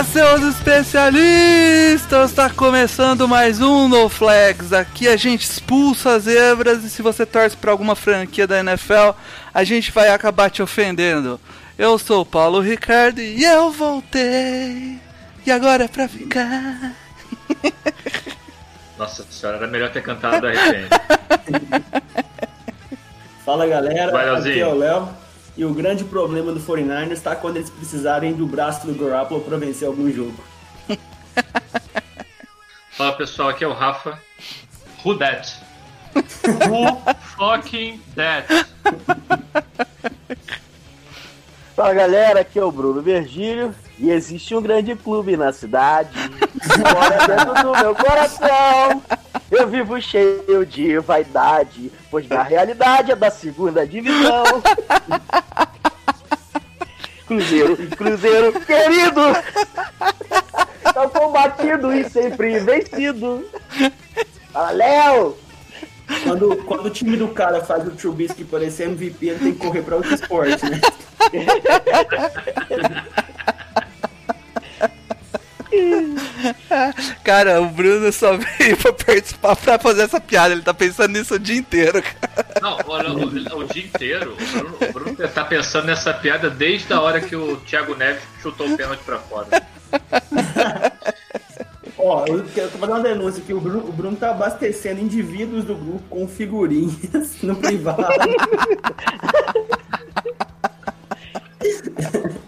Fala, seus especialistas! Tá começando mais um No Flags. Aqui a gente expulsa as zebras e se você torce pra alguma franquia da NFL, a gente vai acabar te ofendendo. Eu sou o Paulo Ricardo e eu voltei. E agora é pra ficar. Nossa senhora, era melhor ter cantado a RPM. Fala galera, aqui é o Léo. E o grande problema do 49ers está quando eles precisarem do braço do Garoppolo para vencer algum jogo. Fala pessoal, aqui é o Rafa. Who that? Who fucking that? Fala galera, aqui é o Bruno Virgílio e existe um grande clube na cidade. Mora dentro do meu coração. Eu vivo cheio de vaidade, pois na realidade é da segunda divisão. Cruzeiro, Cruzeiro querido! Tá combatido e sempre vencido. Fala, Léo! Quando, quando o time do cara faz o Trubisky parecer MVP, ele tem que correr para outro esporte, né? Cara, o Bruno só veio pra participar pra fazer essa piada. Ele tá pensando nisso o dia inteiro, cara. Não, olha, o, o dia inteiro, o Bruno, o Bruno tá pensando nessa piada desde a hora que o Thiago Neves chutou o pênalti pra fora. Ó, eu quero fazer uma denúncia aqui. O Bruno, o Bruno tá abastecendo indivíduos do grupo com figurinhas no privado.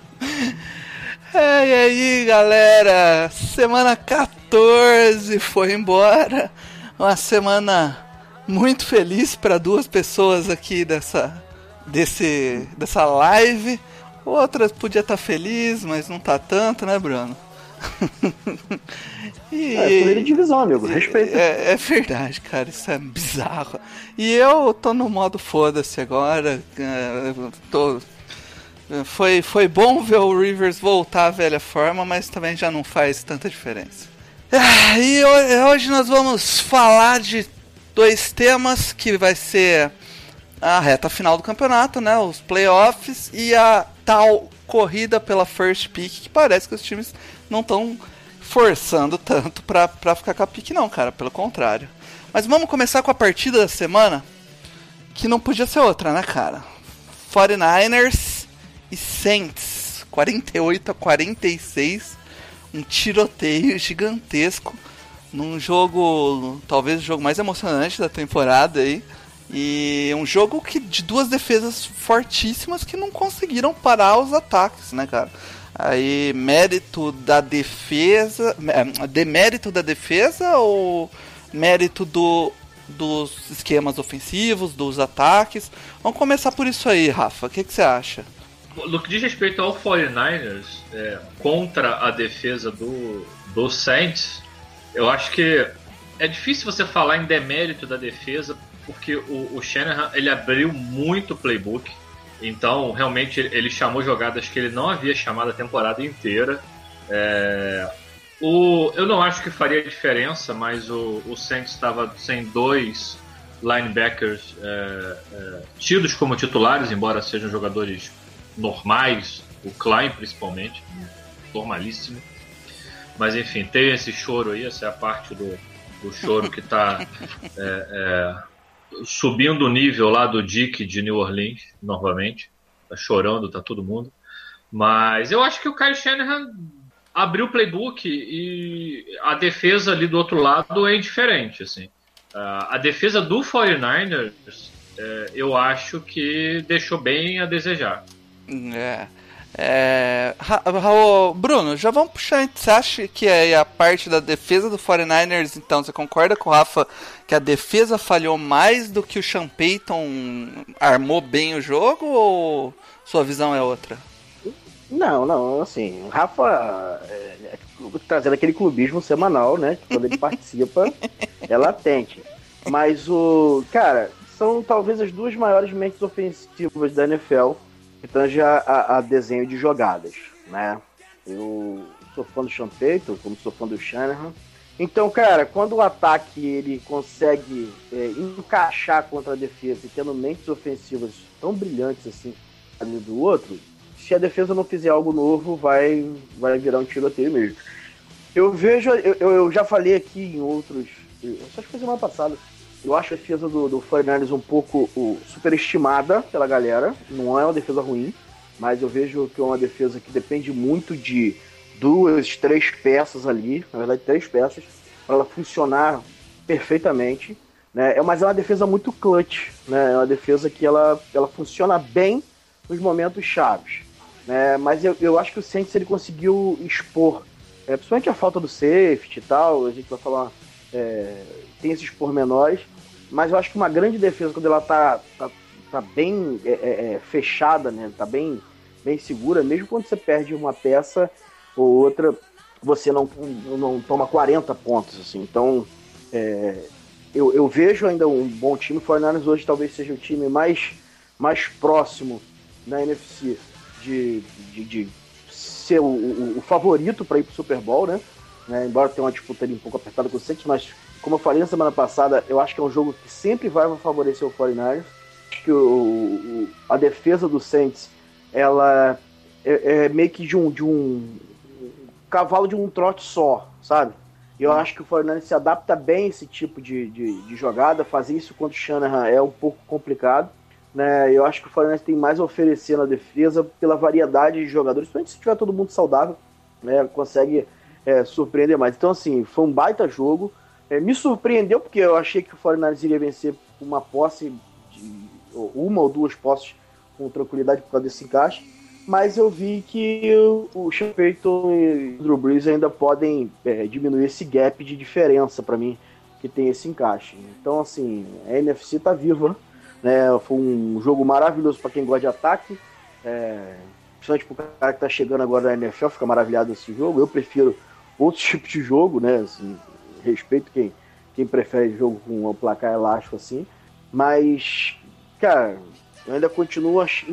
É, e aí, galera? Semana 14 foi embora. Uma semana muito feliz para duas pessoas aqui dessa desse dessa live. Outras podia estar feliz, mas não tá tanto, né, Bruno? e, É, primeira divisão, amigo, respeita. é, é verdade, cara, isso é bizarro. E eu tô no modo foda-se agora. é, tô foi, foi bom ver o Rivers voltar à velha forma, mas também já não faz tanta diferença. Ah, e ho- hoje nós vamos falar de dois temas que vai ser a reta final do campeonato, né? Os playoffs e a tal corrida pela first pick, que parece que os times não estão forçando tanto pra, pra ficar com a pick, não, cara. Pelo contrário. Mas vamos começar com a partida da semana, que não podia ser outra, né, cara? 49ers e Saints, 48 a 46, um tiroteio gigantesco num jogo, talvez o jogo mais emocionante da temporada aí. E um jogo que de duas defesas fortíssimas que não conseguiram parar os ataques, né, cara? Aí, mérito da defesa, é, demérito da defesa ou mérito do, dos esquemas ofensivos, dos ataques? Vamos começar por isso aí, Rafa. O que, que você acha? No que diz respeito ao 49ers é, contra a defesa do, do Saints, eu acho que é difícil você falar em demérito da defesa, porque o, o Shanahan ele abriu muito playbook. Então, realmente, ele chamou jogadas que ele não havia chamado a temporada inteira. É, o, eu não acho que faria diferença, mas o, o Saints estava sem dois linebackers é, é, tidos como titulares, embora sejam jogadores normais, o Klein principalmente, normalíssimo. Mas enfim, tem esse choro aí, essa é a parte do, do choro que está subindo o nível lá do Dick de New Orleans, novamente. Tá chorando, tá todo mundo. Mas eu acho que o Kyle Shanahan abriu o playbook e a defesa ali do outro lado é indiferente, assim. A defesa do 49ers, é, eu acho que deixou bem a desejar. É. É, Ra- Ra- Bruno, já vamos puxar. Você acha que é a parte da defesa do 49ers, então, você concorda com o Rafa que a defesa falhou mais do que o Sean Payton armou bem o jogo ou sua visão é outra? Não, não, assim, o Rafa é, é, trazendo aquele clubismo semanal, né? Que quando ele participa é latente. Mas o. Cara, são talvez as duas maiores mentes ofensivas da NFL que tange a, a- a desenho de jogadas, né? Eu sou fã do Sean Payton, como sou fã do Shanahan. Então, cara, quando o ataque ele consegue é, encaixar contra a defesa e tendo mentes ofensivas tão brilhantes assim, um do outro, se a defesa não fizer algo novo, vai, vai virar um tiroteio mesmo. Eu vejo, eu, eu- já falei aqui em outros. eu- Acho que foi semana passada. Eu acho a defesa do, do 49ers um pouco o, superestimada pela galera. Não é uma defesa ruim, mas eu vejo que é uma defesa que depende muito de duas, três peças ali, na verdade, três peças, para ela funcionar perfeitamente. Né? É, mas é uma defesa muito clutch, né? É uma defesa que ela, ela funciona bem nos momentos chaves. Né? Mas eu, eu acho que o Saints ele conseguiu expor, é, principalmente a falta do safety e tal, a gente vai falar, é, tem esses pormenores, mas eu acho que uma grande defesa, quando ela tá, tá, tá bem é, é, é, fechada, né? tá bem, bem segura, mesmo quando você perde uma peça ou outra, você não, não toma 40 pontos. Assim. Então, é, eu, eu vejo ainda um bom time. O 49ers hoje talvez seja o time mais, mais próximo na NFC de, de, de ser o, o, o favorito para ir para o Super Bowl, né? né? Embora tenha uma disputa ali um pouco apertada com o Saints, mas como eu falei na semana passada, eu acho que é um jogo que sempre vai favorecer o 49ers. Acho que o, o- a defesa do Saints, ela é, é meio que de um, de um cavalo de um trote só, sabe? E eu acho que o 49ers se adapta bem a esse tipo de, de, de jogada. Fazer isso contra o Shanahan é um pouco complicado. Né? Eu acho que o 49ers tem mais a oferecer na defesa pela variedade de jogadores, principalmente se tiver todo mundo saudável, né? consegue é, surpreender mais. Então, assim, foi um baita jogo. É, me surpreendeu porque eu achei que o 49ers iria vencer uma posse, de, uma ou duas posses com tranquilidade por causa desse encaixe. Mas eu vi que o, Sean e o Drew Brees ainda podem é, diminuir esse gap de diferença para mim que tem esse encaixe. Então, assim, a NFC tá viva. Né? Foi um jogo maravilhoso para quem gosta de ataque. É, principalmente pro cara que tá chegando agora na NFL, fica maravilhado esse jogo. Eu prefiro outros tipos de jogo, né? Assim, respeito quem, quem prefere jogo com um placar elástico assim. Mas, cara, eu ainda continuo. ach-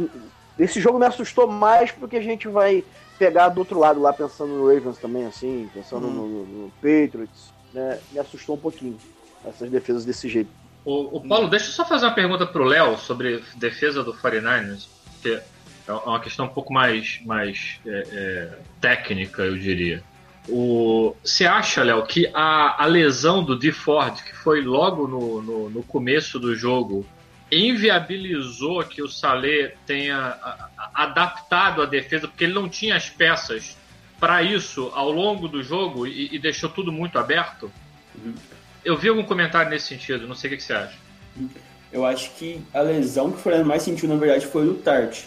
Esse jogo me assustou mais porque a gente vai pegar do outro lado lá, pensando no Ravens também, assim, pensando no, no- no Patriots. Né? Me assustou um pouquinho essas defesas desse jeito. O, o Paulo, deixa eu só fazer uma pergunta pro Léo sobre defesa do 49ers, que é uma questão um pouco mais, mais é, é, técnica, eu diria. O, você acha, Léo, que a, a lesão do D. Ford, que foi logo no, no, no começo do jogo, inviabilizou que o Saleh tenha adaptado a defesa, porque ele não tinha as peças para isso ao longo do jogo e, e deixou tudo muito aberto? Eu vi algum comentário nesse sentido, não sei o que, que você acha. Eu acho que a lesão que o Fernando mais sentiu, na verdade, foi o Tart.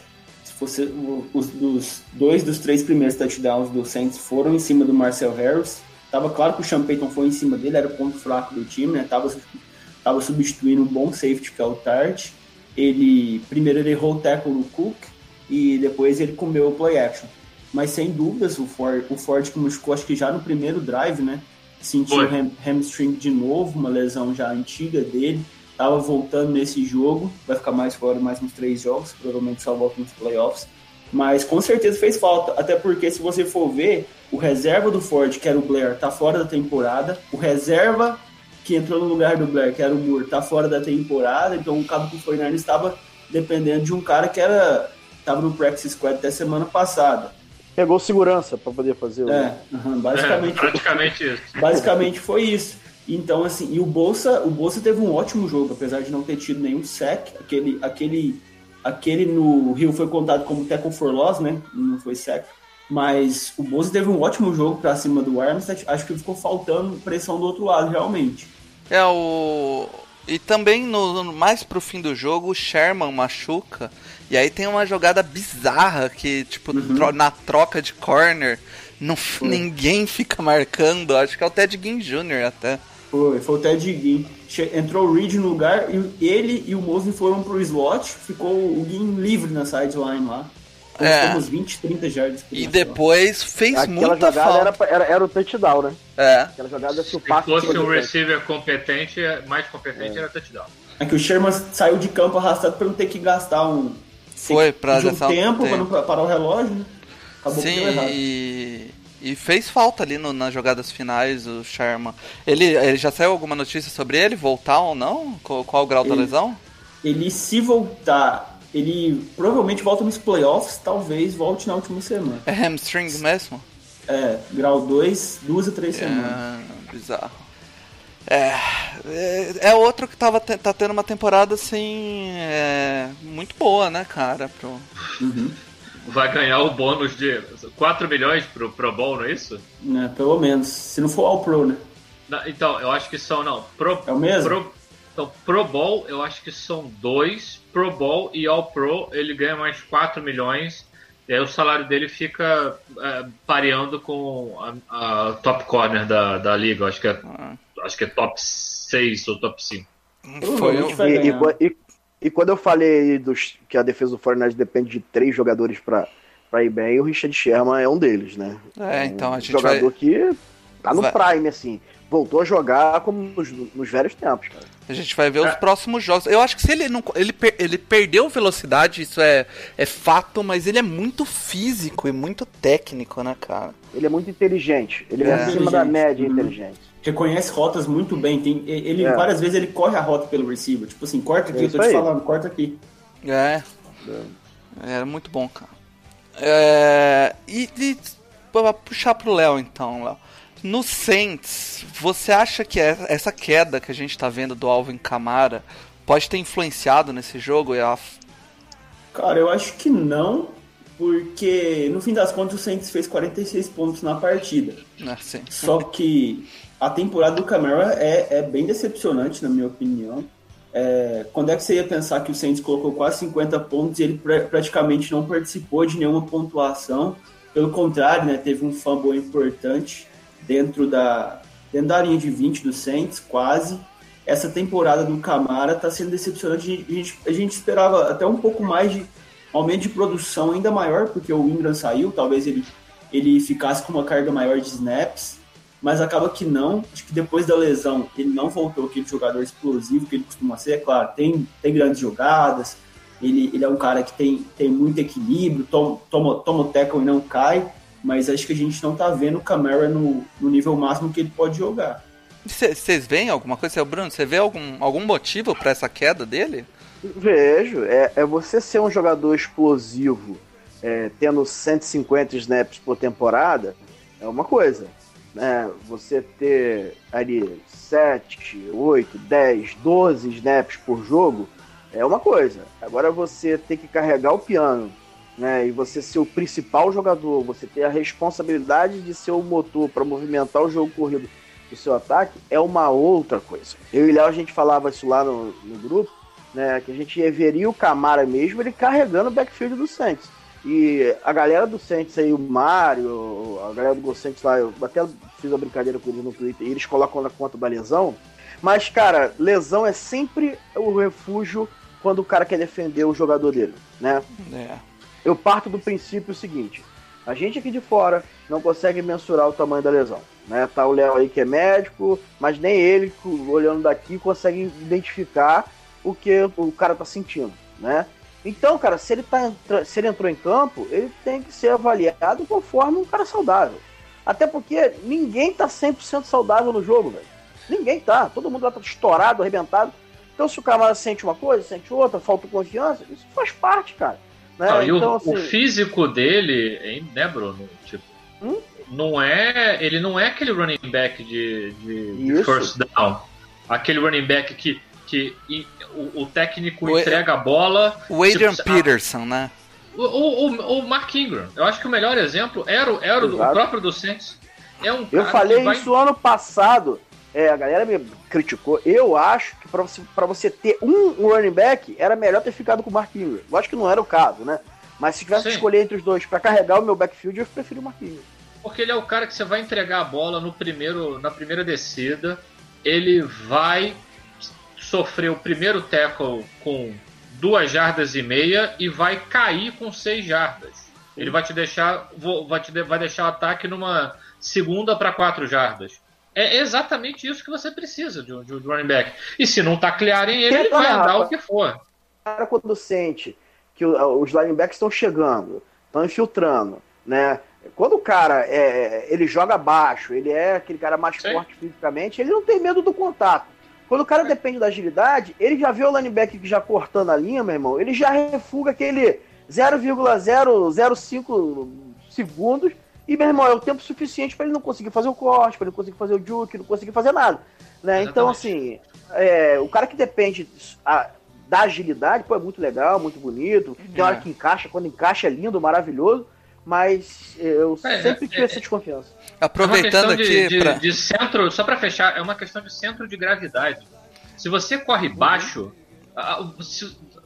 O- os dos dois dos três primeiros touchdowns do Saints foram em cima do Marcel Harris. Tava claro que o Sean Payton foi em cima dele, era o ponto fraco do time, né? Tava, tava substituindo um bom safety que é o Tart. Ele primeiro ele errou o tackle no Cook e depois ele comeu o play action. Mas sem dúvidas o Ford, o Ford que machucou acho que já no primeiro drive, né? Sentiu ham, hamstring de novo, uma lesão já antiga dele. Tava voltando nesse jogo, vai ficar mais fora mais uns três jogos, provavelmente só volta nos playoffs. Mas com certeza fez falta, até porque se você for ver, o reserva do Ford, que era o Blair, tá fora da temporada. O reserva que entrou no lugar do Blair, que era o Moore, tá fora da temporada. Então o cabo do Fernandes estava dependendo de um cara que era tava no practice squad até semana passada. Pegou segurança para poder fazer o. É, aham, É, basicamente praticamente isso. Basicamente foi isso. Então, assim, e o Bolsa, o Bolsa teve um ótimo jogo, apesar de não ter tido nenhum sec. Aquele, aquele, aquele no Rio foi contado como tackle for loss, né? Não foi sec. Mas o Bolsa teve um ótimo jogo pra cima do Armstead. Acho que ficou faltando pressão do outro lado, realmente. É o. E também no, no- mais pro fim do jogo, o Sherman machuca. E aí tem uma jogada bizarra que, tipo, tro- na troca de corner, não, ninguém fica marcando. Acho que é o Ted Ginn Jr. até. Foi, foi o Ted Ginn. Che- Entrou o Reed no lugar e ele e o Mosley foram pro slot. Ficou o Ginn livre na sideline lá. Então, É. ficamos 20, 30 jardas. por E lá. depois fez Aquela muita era, falta. pra- era, era o touchdown, né? É. Aquela jogada se o Se passe fosse foi um receiver competente, mais competente era touchdown. É que o Sherman saiu de campo arrastado pra não ter que gastar um, Foi, pra um gastar um tempo, pra tempo. não parar o relógio, né? Acabou que deu Sim, errado. e, e fez falta ali no- nas jogadas finais o Sherman. Ele, ele já saiu alguma notícia sobre ele, voltar ou não? Qual, qual o grau da Ele- lesão? Ele, se voltar, ele provavelmente volta nos playoffs, talvez volte na última semana. É hamstring mesmo? É, grau 2, duas a três semanas. É, bizarro. É, é, é outro que tava, tá tendo uma temporada assim. é, muito boa, né, cara? Pro... Vai ganhar o bônus de 4 milhões pro Pro Bowl, não é isso? Né, pelo menos. Se não for All Pro, né? Na- então, eu acho que são, não. Pro, É o mesmo? Pro, então, Pro Bowl, eu acho que são dois. Pro Bowl e All Pro, ele ganha mais 4 milhões. E aí o salário dele fica é, pareando com a, a top corner da, da liga. Eu Acho que, é, acho que é top 6 ou top 5. Foi um- vai E, e, e- e quando eu falei dos, que a defesa do Fortnite depende de três jogadores pra, pra ir bem, o Richard Sherman é um deles, né? É, então a um gente jogador vai, que tá no vai- prime, assim. Voltou a jogar como nos, nos velhos tempos, cara. a gente vai ver os É. próximos jogos. Eu acho que se ele não. Ele, per- ele perdeu velocidade, isso é, é fato, mas ele é muito físico e muito técnico, né, cara? Ele é muito inteligente. Ele é, É. acima da média Uhum. inteligente. Reconhece rotas muito bem. Tem, ele, É. várias vezes ele corre a rota pelo receiver. Tipo assim, corta aqui, É eu tô te aí. falando, corta aqui. É. Era muito bom, cara. É, e, e pra puxar pro Léo, então, Léo. No Saints, você acha que é- essa queda que a gente tá vendo do Alvin Kamara pode ter influenciado nesse jogo? Cara, eu acho que não, porque no fim das contas o Saints fez 46 pontos na partida. assim, Só que a temporada do Camara é, é bem decepcionante, na minha opinião. É, quando é que você ia pensar que o Saints colocou quase 50 pontos e ele pra- praticamente não participou de nenhuma pontuação? Pelo contrário, né, teve um fumble importante dentro da, dentro da linha de 20 do Saints, quase. Essa temporada do Camara está sendo decepcionante. A gente, a gente esperava até um pouco mais de aumento de produção ainda maior, porque o Ingram saiu, talvez ele, ele ficasse com uma carga maior de snaps mas acaba que não. Acho que depois da lesão ele não voltou aquele jogador explosivo que ele costuma ser. É claro, tem, tem grandes jogadas, ele, ele é um cara que tem, tem muito equilíbrio, toma, toma, toma o tackle e não cai, mas acho que a gente não tá vendo o Camara no, no nível máximo que ele pode jogar. Vocês veem alguma coisa? Seu Bruno, você vê algum, algum motivo pra essa queda dele? Vejo. É, é você ser um jogador explosivo, é, tendo 150 snaps por temporada, é uma coisa. Né? Você ter ali 7, 8, 10, 12 snaps por jogo é uma coisa. Agora você ter que carregar o piano né, e você ser o principal jogador, você ter a responsabilidade de ser o motor para movimentar o jogo corrido do seu ataque é uma outra coisa. Eu e Léo a gente falava isso lá no, no grupo, né, que a gente veria o Camara mesmo ele carregando o backfield do Saints. E a galera do Saints aí, o Mário, a galera do Saints lá, eu até fiz uma brincadeira com eles no Twitter, e eles colocam na conta da lesão. Mas, cara, lesão é sempre o refúgio quando o cara quer defender o jogador dele, né? É. eu parto do princípio seguinte: a gente aqui de fora não consegue mensurar o tamanho da lesão. Né? Tá o Léo aí que é médico, mas nem ele, olhando daqui, consegue identificar o que o cara tá sentindo. Né? Então, cara, se ele, tá, se ele entrou em campo, ele tem que ser avaliado conforme um cara saudável. Até porque ninguém tá 100% saudável no jogo, velho. Ninguém tá. Todo mundo lá tá estourado, arrebentado. Então, se o Camara sente uma coisa, sente outra, falta confiança, isso faz parte, cara. Né? Não, e o- então, o, assim, físico dele, hein, né, Bruno? Tipo, Hum? não é. Ele não é aquele running back de, de, de first down. Aquele running back que, que o, o técnico O- entrega a bola. O Adrian tipo, Peterson, né? O, o, o- Mark Ingram. Eu acho que o melhor exemplo era, o- era o, próprio do Saints. É um Eu falei que vai isso ano passado. é, a galera me criticou. Eu acho que pra você, pra você ter um running back, era melhor ter ficado com o Mark Ingram. Eu acho que não era o caso, né? Mas se tivesse que Sim. escolher entre os dois pra carregar o meu backfield, eu prefiro o Mark Ingram. Porque ele é o cara que você vai entregar a bola no primeiro, na primeira descida. Ele vai sofrer o primeiro tackle com duas jardas e meia e vai cair com seis jardas. Ele vai te deixar, vai, te, vai deixar o ataque numa segunda para quatro jardas. É exatamente isso que você precisa de um, de um running back. E se não taclearem ele, ele vai andar o que for. O cara quando sente que os linebacks estão chegando, estão infiltrando, né? Quando o cara é, ele joga baixo, ele é aquele cara mais Sim. forte fisicamente, ele não tem medo do contato. Quando o cara depende da agilidade, ele já vê o linebacker que já cortando a linha, meu irmão, ele já refuga aquele 0,005 segundos e, meu irmão, é o tempo suficiente para ele não conseguir fazer o corte, para ele não conseguir fazer o juke, não conseguir fazer nada. Né? Então, assim, é, o cara que depende a- da agilidade, pô, é muito legal, muito bonito. Tem hora É. que encaixa, quando encaixa é lindo, maravilhoso, mas eu É, sempre é, tive é, essa desconfiança. Aproveitando é uma questão aqui de, de, pra... de centro, só pra fechar, é uma questão de centro de gravidade. Se você corre Uhum. baixo,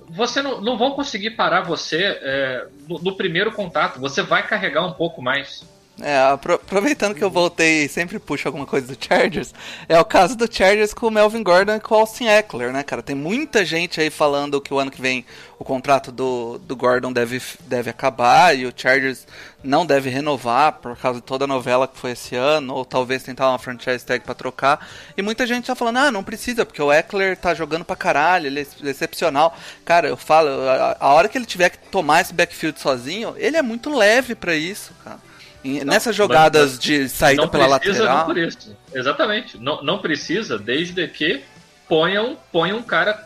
você não, não vão conseguir parar você é, no, no primeiro contato. Você vai carregar um pouco mais. É, apro- aproveitando que eu voltei e sempre puxo alguma coisa do Chargers, é o caso do Chargers com o Melvin Gordon e com o Austin Eckler, né, cara? Tem muita gente aí falando que o ano que vem o contrato do, do Gordon deve, deve acabar e o Chargers não deve renovar por causa de toda a novela que foi esse ano, ou talvez tentar uma franchise tag pra trocar. E muita gente tá falando, ah, não precisa, porque o Eckler tá jogando pra caralho, ele é excepcional. Cara, eu falo, a, a hora que ele tiver que tomar esse backfield sozinho, ele é muito leve pra isso, cara. Nessas jogadas mas- de saída pela lateral. Exatamente. Não, não precisa, desde que ponham, ponham um cara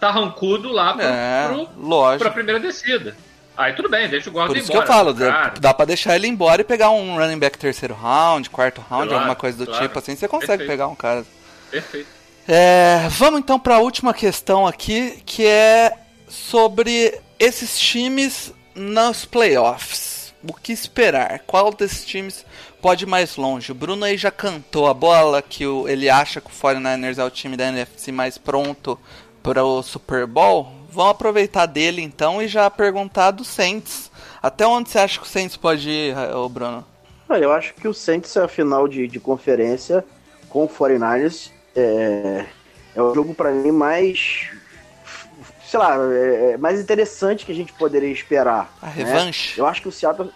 tarrancudo lá pro, É, pro, lógico. pra primeira descida. Aí tudo bem, deixa o Gordon Por isso embora. que eu falo, cara. dá, dá pra deixar ele embora e pegar um running back terceiro round, quarto round, Claro, alguma coisa do claro. tipo assim, você consegue Perfeito. pegar um cara. Perfeito. É, vamos então para a última questão aqui, que é sobre esses times nos playoffs. O que esperar? Qual desses times pode ir mais longe? O Bruno aí já cantou a bola que o, ele acha que o 49ers é o time da NFC mais pronto para o Super Bowl. Vamos aproveitar dele então e já perguntar do Saints. Até onde você acha que o Saints pode ir, ô Bruno? Eu acho que o Saints é a final de, de conferência com o 49ers. É, é o jogo pra mim mais. Sei lá, é, é mais interessante que a gente poderia esperar. A né? revanche? Eu acho que o Seattle.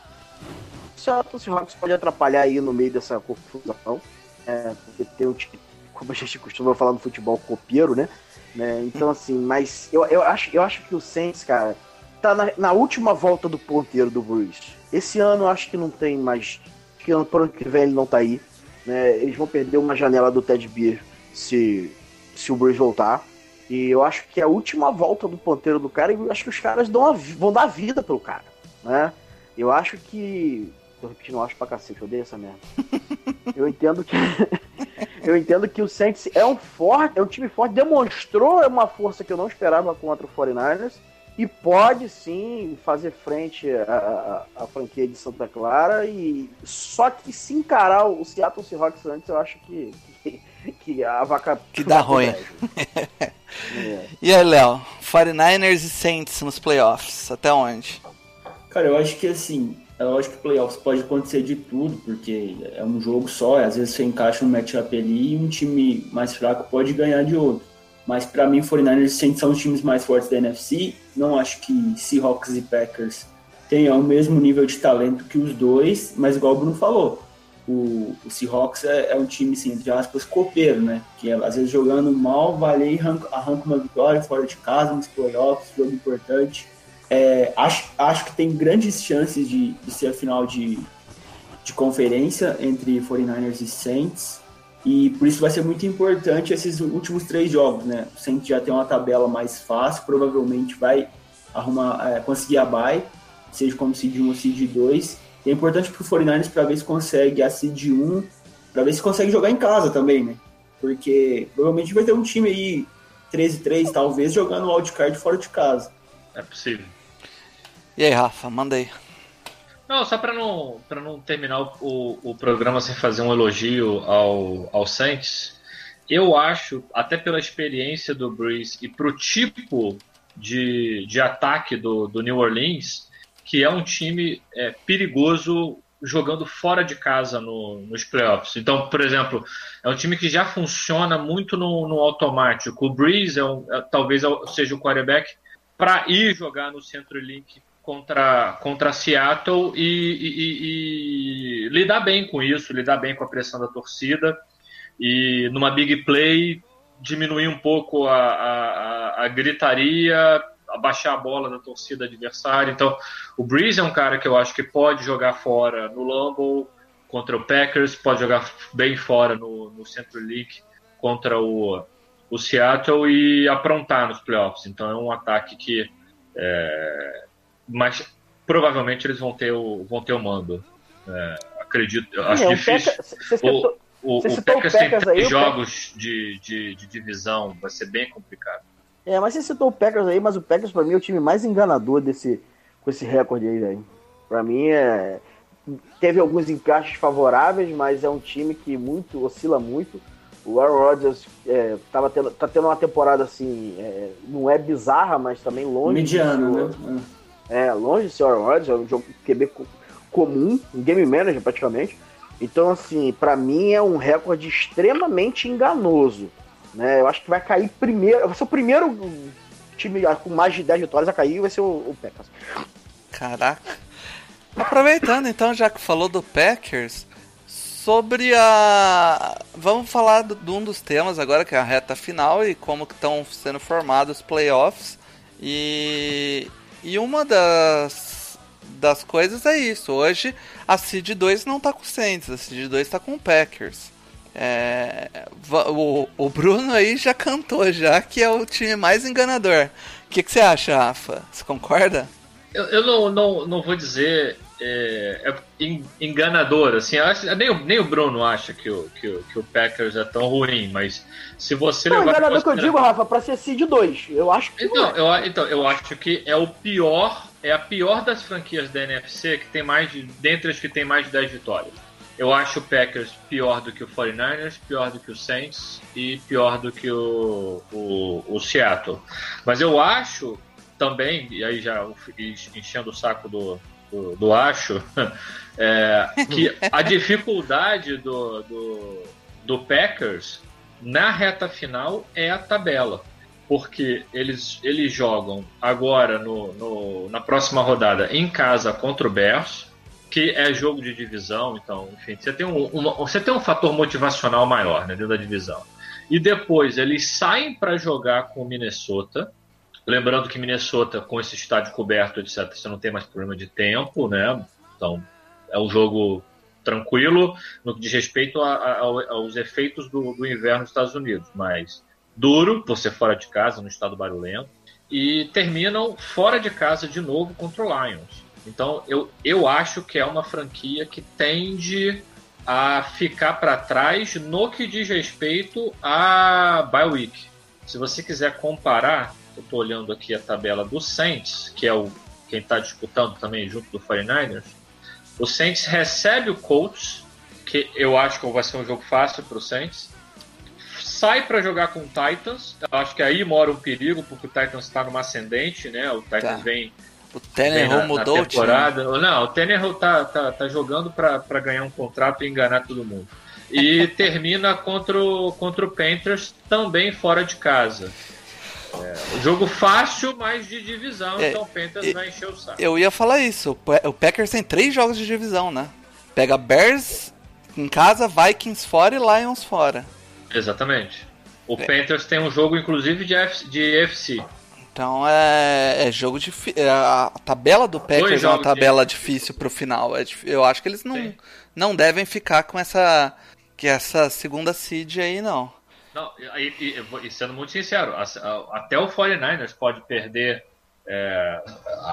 O Seattle Seahawks pode atrapalhar aí no meio dessa confusão. É, porque tem um time, como a gente costuma falar no futebol, copeiro, né? né? Então, assim, mas eu, eu, acho, eu acho que o Saints, cara, tá na, na última volta do ponteiro do Bruce. Esse ano eu acho que não tem mais. Acho que ano, pro ano que vem ele não tá aí. Né? Eles vão perder uma janela do Ted Beer se, se o Bruce voltar. E eu acho que é a última volta do ponteiro do cara, e eu acho que os caras dão a vão dar vida pelo cara. Né? Eu acho que. Tô repetindo, eu acho pra cacete, eu odeio essa merda. Eu entendo que. eu entendo que o Saints é um forte, é um time forte, demonstrou uma força que eu não esperava contra o 49ers. E pode sim fazer frente à, à- à franquia de Santa Clara. E só que se encarar o Seattle Seahawks antes, eu acho que, que, que a vaca. Que dá ruim. É. E aí, Léo? 49ers e Saints nos playoffs, até onde? Cara, eu acho que assim, é lógico que playoffs pode acontecer de tudo, porque é um jogo só, às vezes você encaixa um matchup ali e um time mais fraco pode ganhar de outro. Mas pra mim, 49ers e Saints são os times mais fortes da NFC. Não acho que Seahawks e Packers tenham o mesmo nível de talento que os dois, mas igual o Bruno falou, o, o Seahawks é, é um time, assim, entre aspas, copeiro, né? Que é, às vezes jogando mal, vai ali e arranca, arranca uma vitória fora de casa, nos playoffs, jogo importante. É, acho, acho que tem grandes chances de, de ser a final de, de conferência entre 49ers e Saints. E por isso vai ser muito importante esses últimos três jogos, né? O Saints já tem uma tabela mais fácil, provavelmente vai arrumar, é, conseguir a bye, seja como seed 1 ou seed 2. E é importante pro 49ers para ver se consegue a seed 1, para ver se consegue jogar em casa também, né? Porque provavelmente vai ter um time aí 13-3, talvez, jogando o wildcard fora de casa. É possível. E aí, Rafa, manda aí. Não, só para não, pra não terminar o, o programa sem fazer um elogio ao, ao Saints, eu acho, até pela experiência do Breeze e pro tipo de, de ataque do, do New Orleans, que é um time é, perigoso jogando fora de casa no, nos playoffs. Então, por exemplo, é um time que já funciona muito no, no automático. O Breeze é um, é, talvez seja o quarterback para ir jogar no Centro Link contra, contra Seattle e, e, e, lidar bem com isso, lidar bem com a pressão da torcida e numa big play diminuir um pouco a, a, a gritaria, abaixar a bola da torcida adversária. Então, o Breeze é um cara que eu acho que pode jogar fora no Lambeau contra o Packers, pode jogar bem fora no, no Central League contra o, o Seattle e aprontar nos playoffs. Então, é um ataque que é, mas provavelmente eles vão ter o, vão ter o mando. É, acredito, acho É, difícil. O, Packers tem três aí, jogos de, de, de divisão, vai ser bem complicado. É, mas você citou o Packers aí, mas o Packers pra mim é o time mais enganador desse, com esse recorde aí, velho. Pra mim é. Teve alguns encaixes favoráveis, mas é um time que muito oscila muito. O Aaron Rodgers é, tava tendo, tá tendo uma temporada assim, é, não é bizarra, mas também longe. Mediano, de né? É, longe de ser o Aaron Rodgers, é um jogo QB co- comum, um game manager praticamente. Então, assim, pra mim é um recorde extremamente enganoso. Né? Eu acho que vai cair primeiro. Vai ser o primeiro time com mais de 10 vitórias a cair, vai ser o, o Packers. Caraca. Aproveitando então, já que falou do Packers, sobre a. Vamos falar de um dos temas agora, que é a reta final e como estão sendo formados os playoffs. E. E uma das. Das coisas é isso. Hoje a Seed 2 não tá com o Saints, a Seed 2 tá com o Packers. É, o, o Bruno aí já cantou já que é o time mais enganador. O que, que você acha, Rafa? Você concorda? Eu, eu não, não, não vou dizer é, é en- enganador, assim, acho- nem, o, nem o Bruno acha que o, que, o, que o Packers é tão ruim, mas se você Não, levar enganador que eu digo, Rafa, pra ser Seed 2. Eu acho que. Então não é. eu, então, eu acho que é o pior, é a pior das franquias da NFC que tem mais de, dentre as que tem mais de 10 vitórias. Eu acho o Packers pior do que o 49ers, pior do que o Saints e pior do que o, o, o Seattle. Mas eu acho também, e aí já enchendo o saco do, do, do acho, é, que a dificuldade do, do, do Packers na reta final é a tabela porque eles, eles jogam agora no, no- na próxima rodada em casa contra o Bears, que é jogo de divisão, então, enfim, você tem um, uma- você tem um fator motivacional maior né, dentro da divisão. E depois eles saem para jogar com o Minnesota, lembrando que Minnesota, com esse estádio coberto, etc., você não tem mais problema de tempo, né? Então, é um jogo tranquilo no que diz respeito a- a- ao- aos efeitos do, do inverno nos Estados Unidos, mas duro, por ser fora de casa, no estado barulhento, e terminam fora de casa de novo contra o Lions. Então eu, eu acho que é uma franquia que tende a ficar para trás no que diz respeito a bye week. Se você quiser comparar, eu estou olhando aqui a tabela do Saints, que é o quem está disputando também junto do 49ers. O Saints recebe o Colts, que eu acho que vai ser um jogo fácil para o Saints sai para jogar com o Titans. Eu acho que aí mora um perigo, porque o Titans está numa ascendente, né? O Titans Tá. vem, O Tannehill mudou na o time. temporada. Não, o Tannehill tá, tá, tá jogando para ganhar um contrato e enganar todo mundo. E termina contra o, contra o Panthers também fora de casa. É, jogo fácil, mas de divisão, É, então o Panthers e- vai encher o saco. Eu ia falar isso. O Packers tem três jogos de divisão, né? Pega Bears em casa, Vikings fora e Lions fora. Exatamente. O É. Panthers tem um jogo, inclusive, de, F, de FC. Então é, é jogo difícil. A tabela do Packers é uma tabela difícil pro final. É eu acho que eles não, Sim. não devem ficar com essa, que essa segunda seed aí, não. Não, e, e- e- sendo muito sincero, até o 49ers pode perder é,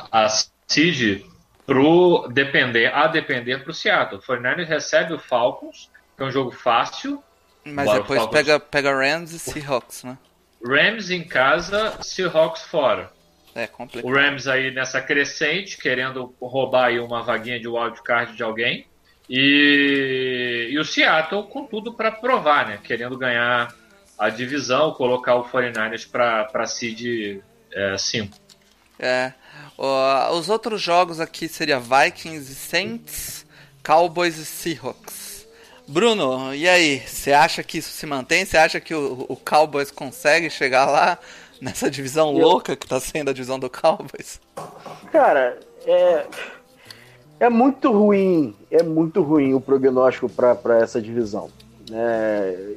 a, a seed pro depender, a depender pro Seattle. O 49ers recebe o Falcons, que é um jogo fácil. Mas depois Falcons- pega, pega Rams e Seahawks, né? Rams em casa, Seahawks fora. É O complicado. Rams aí nessa crescente, querendo roubar aí uma vaguinha de wildcard de alguém. E, e o Seattle com tudo para provar, né? Querendo ganhar a divisão, colocar o 49ers para seed 5. É. Ó, os outros jogos aqui seria Vikings e Saints, Cowboys e Seahawks. Bruno, e aí? Você acha que isso se mantém? Você acha que o, o Cowboys consegue chegar lá nessa divisão Eu- louca que tá sendo a divisão do Cowboys? Cara, é. É muito ruim, é muito ruim o prognóstico para essa divisão. É,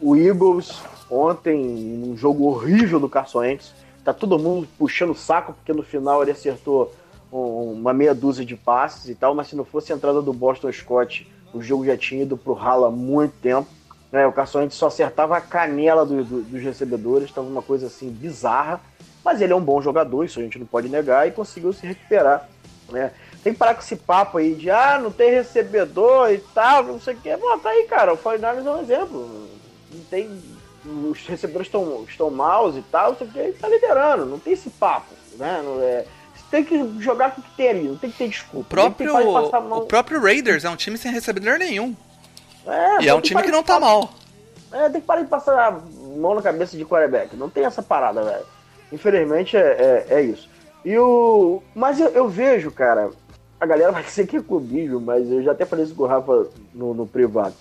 o Eagles, ontem, num jogo horrível do Carson Wentz, tá todo mundo puxando o saco, porque no final ele acertou um- uma meia dúzia de passes e tal, mas se não fosse a entrada do Boston Scott, o jogo já tinha ido pro ralo há muito tempo. né? o Carson Wentz só acertava a canela do- do- dos recebedores, estava uma coisa assim bizarra, mas ele é um bom jogador, isso a gente não pode negar, e conseguiu se recuperar. Né? Tem que parar com esse papo aí de ah, não tem recebedor e tal, não sei o que. Bom, tá aí, cara. O 49ers é um exemplo. Não tem. Os recebedores estão, maus e tal, não sei o ele tá liderando. Não tem esse papo. Né? Não é, tem que jogar com o que tem ali, não tem que ter desculpa. O próprio, o próprio Raiders é um time sem recebedor nenhum. É, E é um time que não tá mal. É, tem que parar de passar a mão na cabeça de quarterback. Não tem essa parada, velho. Infelizmente é, é, é isso. E o. Mas eu, eu vejo, cara. A galera vai dizer que é comigo, mas eu já até falei isso com o Rafa no, no privado.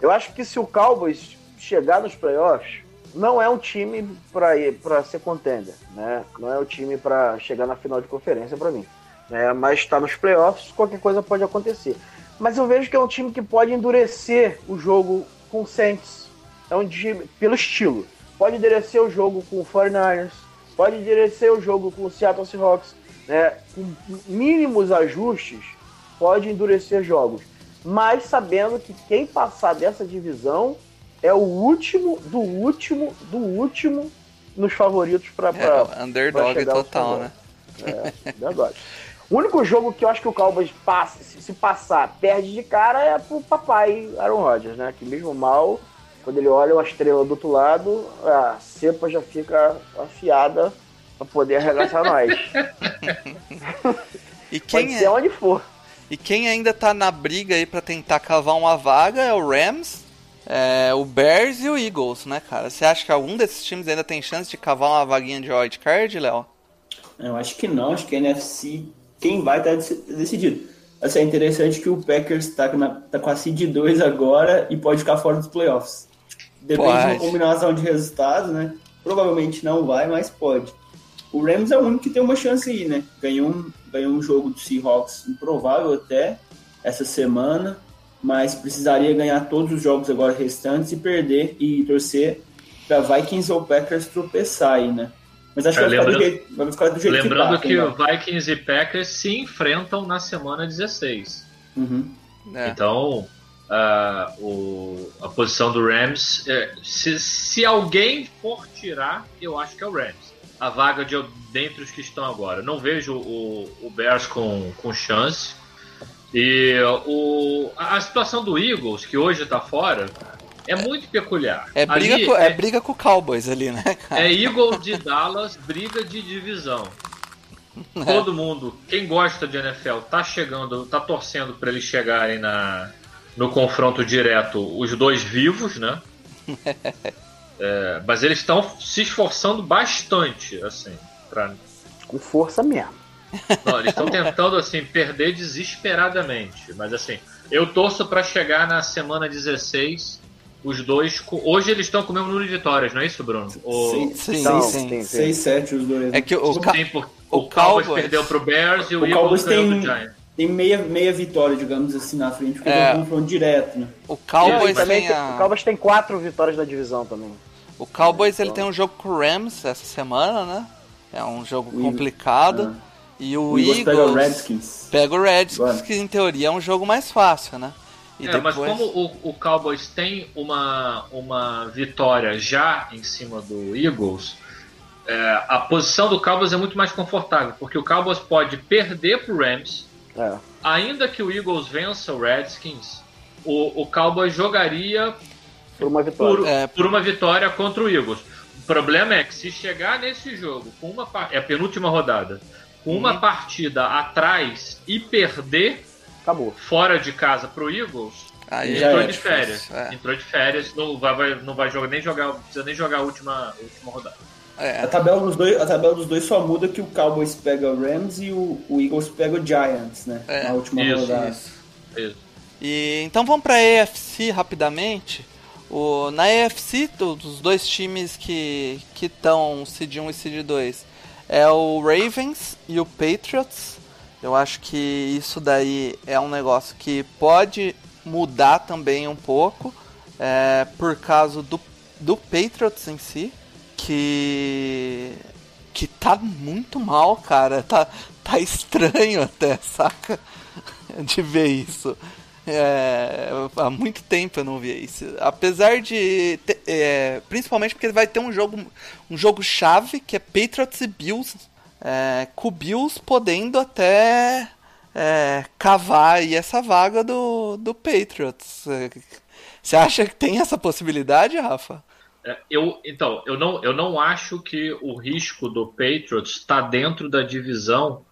Eu acho que se o Cowboys chegar nos playoffs, não é um time pra ser contender, né? Não é um time pra chegar na final de conferência pra mim. Né? Mas tá nos playoffs, qualquer coisa pode acontecer. Mas eu vejo que é um time que pode endurecer o jogo com o Saints. É um time, pelo estilo. Pode endurecer o jogo com o 49ers, pode endurecer o jogo com o Seattle Seahawks. Né? Com mínimos ajustes, pode endurecer jogos. Mas sabendo que quem passar dessa divisão é o último do último do último nos favoritos para É, underdog aos total, né? É, verdade. O único jogo que eu acho que o Cowboys passa, se, se passar, perde de cara é pro papai Aaron Rodgers, né? Que mesmo mal, quando ele olha uma estrela do outro lado, a cepa já fica afiada pra poder arregaçar nós. E Pode quem, ser é, onde for. e quem ainda tá na briga aí pra tentar cavar uma vaga é o Rams, é, o Bears e o Eagles, né, cara? Você acha que algum desses times ainda tem chance de cavar uma vaguinha de wild card, Léo? Eu acho que não, acho que a NFC, quem vai tá dec- decidido. Assim, é interessante que o Packers tá, na- tá com a seed 2 agora e pode ficar fora dos playoffs. Depende de uma Pode. combinação de resultados, né? Provavelmente não vai, mas pode. O Rams é o único que tem uma chance aí, né? Ganhou um, ganhou um jogo do Seahawks improvável até essa semana, mas precisaria ganhar todos os jogos agora restantes e perder e torcer para Vikings ou Packers tropeçar aí, né? Mas acho que É, vai, ficar do lembrando- jeito, vai ficar do jeito Lembrando que que, tá. o Vikings e Packers se enfrentam na semana 16. Uhum. É. Então, ah, o- a posição do Rams, é, se, se alguém for tirar, eu acho que é o Rams. A vaga de dentre os que estão agora. Não vejo o, o Bears com, com chance. E o, a, a situação do Eagles, que hoje está fora, é muito peculiar. É briga, Ali com, é briga com o Cowboys ali, né, cara? é Eagles de Dallas, briga de divisão. Todo mundo, quem gosta de NFL, tá chegando, tá torcendo para eles chegarem na, no confronto direto, os dois vivos, né? É, mas eles estão se esforçando bastante, assim, pra, Com força mesmo. Não, eles estão tentando assim perder desesperadamente, mas assim, eu torço para chegar na semana 16 os dois, hoje eles estão com o mesmo número de vitórias, não é isso, Bruno? O, Sim, Não, sim. sim. 6, 7 os dois. né? É que o, Ca- Sim, por- o o Cowboys Cowboys- perdeu pro Bears e o, O Eagles Cowboys ganhou tem- do Giants. Tem meia, meia vitória, digamos assim, na frente, porque É. é um confronto direto, né? o Cowboys também a... O Cowboys tem quatro vitórias na divisão também. O Cowboys ele tem um jogo com o Rams essa semana, né? É um jogo complicado. Ah. E o, O Eagles Eagles pega o Redskins. pega o Redskins, Agora. que em teoria é um jogo mais fácil, né? E É, mas como o, o Cowboys tem uma, uma vitória já em cima do Eagles, é, a posição do Cowboys é muito mais confortável, porque o Cowboys pode perder pro Rams, É. ainda que o Eagles vença o Redskins, o, o Cowboys jogaria Por uma vitória. por, É. por uma vitória contra o Eagles. O problema é que se chegar nesse jogo com uma é a penúltima rodada, com uma partida atrás e perder Acabou. fora de casa pro Eagles, Aí Já Entrou é de férias. É. Entrou de férias, não vai, vai- não vai jogar, nem jogar, precisa nem jogar a última, a última rodada. A É, tabela, dos dois, a tabela dos dois só muda que o Cowboys pega o Rams e o, o Eagles pega o Giants, né? É, na última isso, rodada. isso. Isso. E então vamos para a AFC rapidamente. O, na AFC, do- dos dois times que que estão seed 1 e seed 2 é o Ravens e o Patriots. Eu acho que isso daí é um negócio que pode mudar também um pouco é, por causa do, do Patriots em si, que que tá muito mal, cara. Tá, tá estranho até, saca? De ver isso. É, há muito tempo eu não via isso. Apesar de. é, principalmente porque vai ter um jogo, um jogo chave que é Patriots e Bills. É, com Bills podendo até é, cavar aí essa vaga do, do Patriots. É, Você acha que tem essa possibilidade, Rafa? É, eu, então, eu não, eu não acho que o risco do Patriots está dentro da divisão,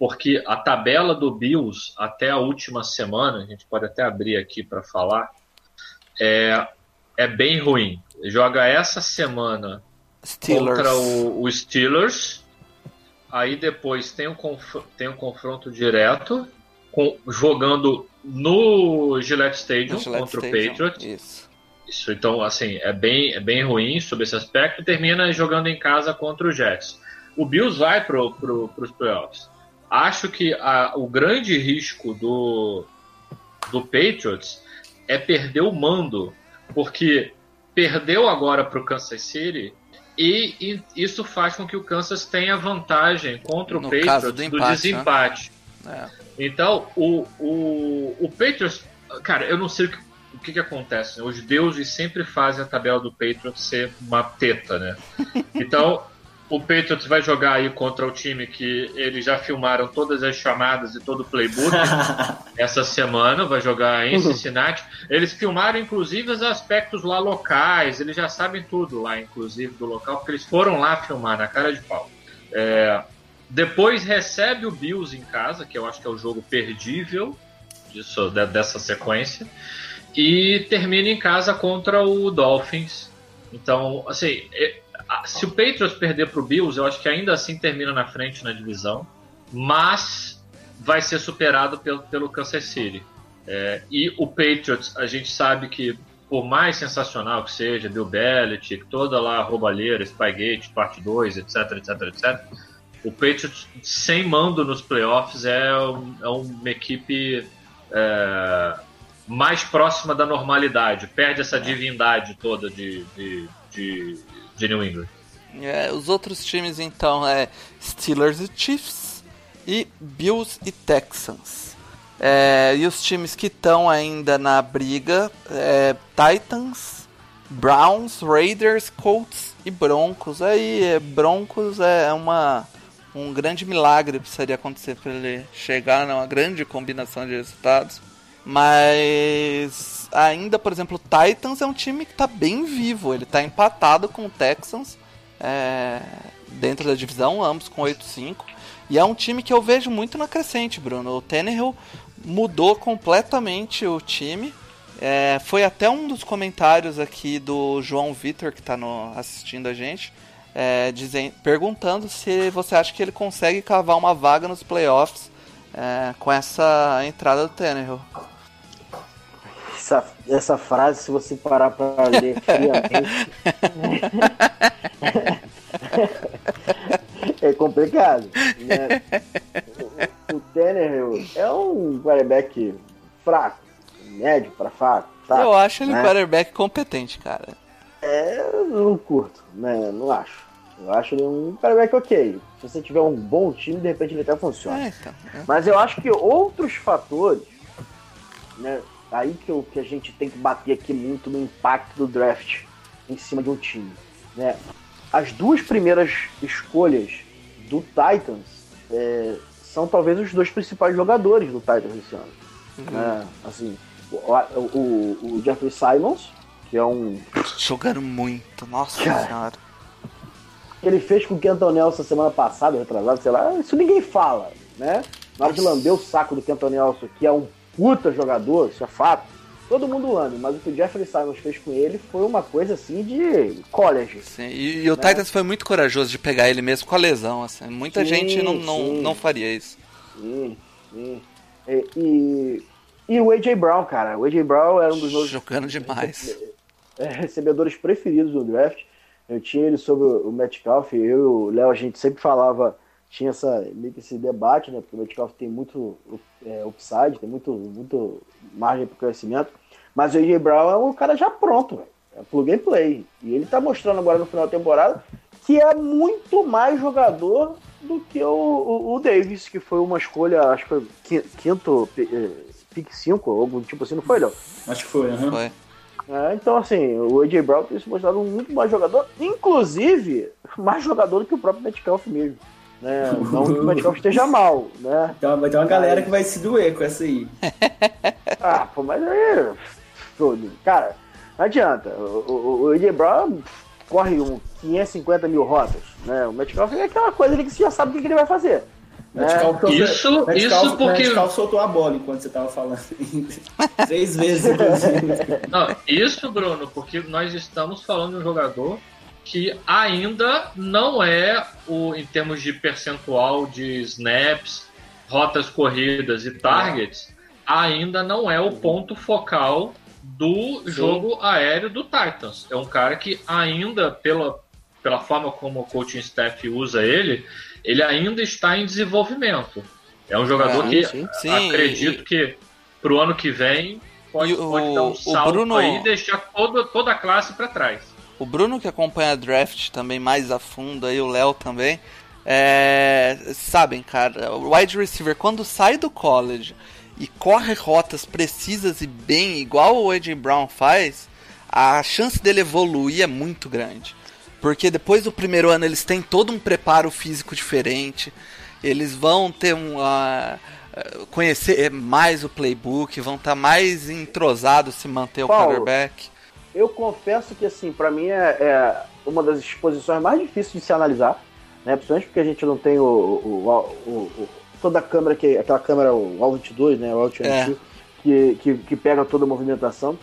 porque a tabela do Bills até a última semana, a gente pode até abrir aqui para falar, é, é bem ruim. Joga essa semana Steelers. contra o, o Steelers, aí depois tem um, tem um confronto direto, com- jogando no Gillette Stadium no Gillette contra Stadium. o Patriots. Isso. Isso, então, assim, é bem, é bem ruim sobre esse aspecto e termina jogando em casa contra o Jets. O Bills vai para pro, os playoffs. Acho que a- o grande risco do, do Patriots é perder o mando, porque perdeu agora para o Kansas City e, e isso faz com que o Kansas tenha vantagem contra o No Patriots do do, empate, né? desempate. É. Então, o, o, o Patriots, cara, eu não sei o que, o que, que acontece. né? Os deuses sempre fazem a tabela do Patriots ser uma teta, né? Então, o Patriots vai jogar aí contra o time que eles já filmaram todas as chamadas e todo o playbook essa semana, vai jogar em Cincinnati. Eles filmaram, inclusive, os aspectos lá locais, eles já sabem tudo lá, inclusive, do local, porque eles foram lá filmar na cara de pau. É, depois recebe o Bills em casa, que eu acho que é o jogo perdível disso, de- dessa sequência, e termina em casa contra o Dolphins. Então, assim, é- se o Patriots perder para o Bills, eu acho que ainda assim termina na frente na divisão, mas vai ser superado pelo, pelo Kansas City. É, e o Patriots, a gente sabe que, por mais sensacional que seja, Bill Belichick, toda lá roubalheira, Spygate, parte 2, etc, etc, etc, o Patriots sem mando nos playoffs é, um- é uma equipe é, mais próxima da normalidade, perde essa divindade toda de, de, de, de New England. É, os outros times então é Steelers e Chiefs e Bills e Texans. É, e os times que estão ainda na briga é Titans, Browns, Raiders, Colts e Broncos. Aí é, Broncos é uma um grande milagre precisaria acontecer para ele chegar numa grande combinação de resultados. Mas ainda, por exemplo, o Titans é um time que está bem vivo. Ele está empatado com o Texans é, dentro da divisão, ambos com 8-5. E é um time que eu vejo muito na crescente, Bruno. O Tannehill mudou completamente o time. É, foi até um dos comentários aqui do João Vitor, que está assistindo a gente, é, perguntando se você acha que ele consegue cavar uma vaga nos playoffs é, com essa entrada do Tannehill. Essa, essa frase, se você parar pra ler friamente, é complicado. Né? O, Tannehill é um quarterback fraco, médio pra fraco. fraco, eu acho ele um né? quarterback competente, cara. É, eu não curto, né? Não acho. Eu acho ele um quarterback ok. Se você tiver um bom time, de repente ele até funciona. É, então. é. Mas eu acho que outros fatores, né? Aí que, eu, que a gente tem que bater aqui muito no impacto do draft em cima de um time. Né? As duas primeiras escolhas do Titans é, são talvez os dois principais jogadores do Titans esse ano. né? Assim, o, o, o Jeffrey Simons, que é um Jogando muito, nossa Cara. senhora. que ele fez com o Kenton Nelson semana passada, retrasado, sei lá, isso ninguém fala, né? Na hora de lamber o saco do Kenton Nelson, que é um puta jogador, isso é fato, todo mundo ama, mas o que o Jeffrey Simons fez com ele foi uma coisa assim de college. Sim, e, e o Né? Titans foi muito corajoso de pegar ele mesmo com a lesão. Assim. Muita Sim, gente não, não, sim. não faria isso. Sim, sim. E, e, e o A.J. Brown, cara. O A.J. Brown era um dos meus Jogando demais. é, recebedores preferidos do draft. Eu tinha ele sobre o Metcalf, eu e o Léo, a gente sempre falava, tinha essa, meio que esse debate, né? Porque o Metcalf tem muito é, upside, tem muito, muito margem para crescimento. Mas o A.J. Brown é um cara já pronto, velho. É plug and play. E ele tá mostrando agora no final da temporada que é muito mais jogador do que o, o, o Davis, que foi uma escolha, acho que quinto, eh, pick 5, algum tipo assim, não foi, Léo? Acho que foi, aham. Foi. É, então, assim, o AJ Brown tem se mostrado um muito mais jogador, inclusive mais jogador do que o próprio Metcalf mesmo. Né? Não que o Metcalf esteja mal, né? Então, vai ter uma galera que vai se doer com essa aí. Ah, pô, mas aí. Cara, não adianta. O, o, o Brown corre um 550 mil rotas, né? O Metcalf é aquela coisa ali que você já sabe o que ele vai fazer. Né? Metcalf- Isso- Metcalf- isso porque- Metcalf soltou a bola enquanto você tava falando. Três vezes, inclusive. Não, isso, Bruno, porque nós estamos falando de um jogador que ainda não é o em termos de percentual de snaps, rotas corridas e targets, ainda não é o ponto focal do jogo aéreo do Titans. É um cara que ainda pela pela forma como o coaching staff usa ele, ele ainda está em desenvolvimento. É um jogador Ah, que sim. Sim, acredito e- que pro ano que vem pode, o- pode dar um o salto Bruno- aí e deixar toda, toda a classe para trás. O Bruno que acompanha a draft também mais a fundo, aí o Léo também. é, sabem, cara, o wide receiver quando sai do college e corre rotas precisas e bem, igual o AJ Brown faz, a chance dele evoluir é muito grande. Porque depois do primeiro ano eles têm todo um preparo físico diferente, eles vão ter um. ah, conhecer mais o playbook, vão estar mais entrosados se manter o Paulo, quarterback. Eu confesso que, assim, pra mim é, é uma das exposições mais difíceis de se analisar, né? Principalmente porque a gente não tem o, o- o- o- toda a câmera, que aquela câmera, o All-22, né? O All-22, que, que, que pega toda a movimentação.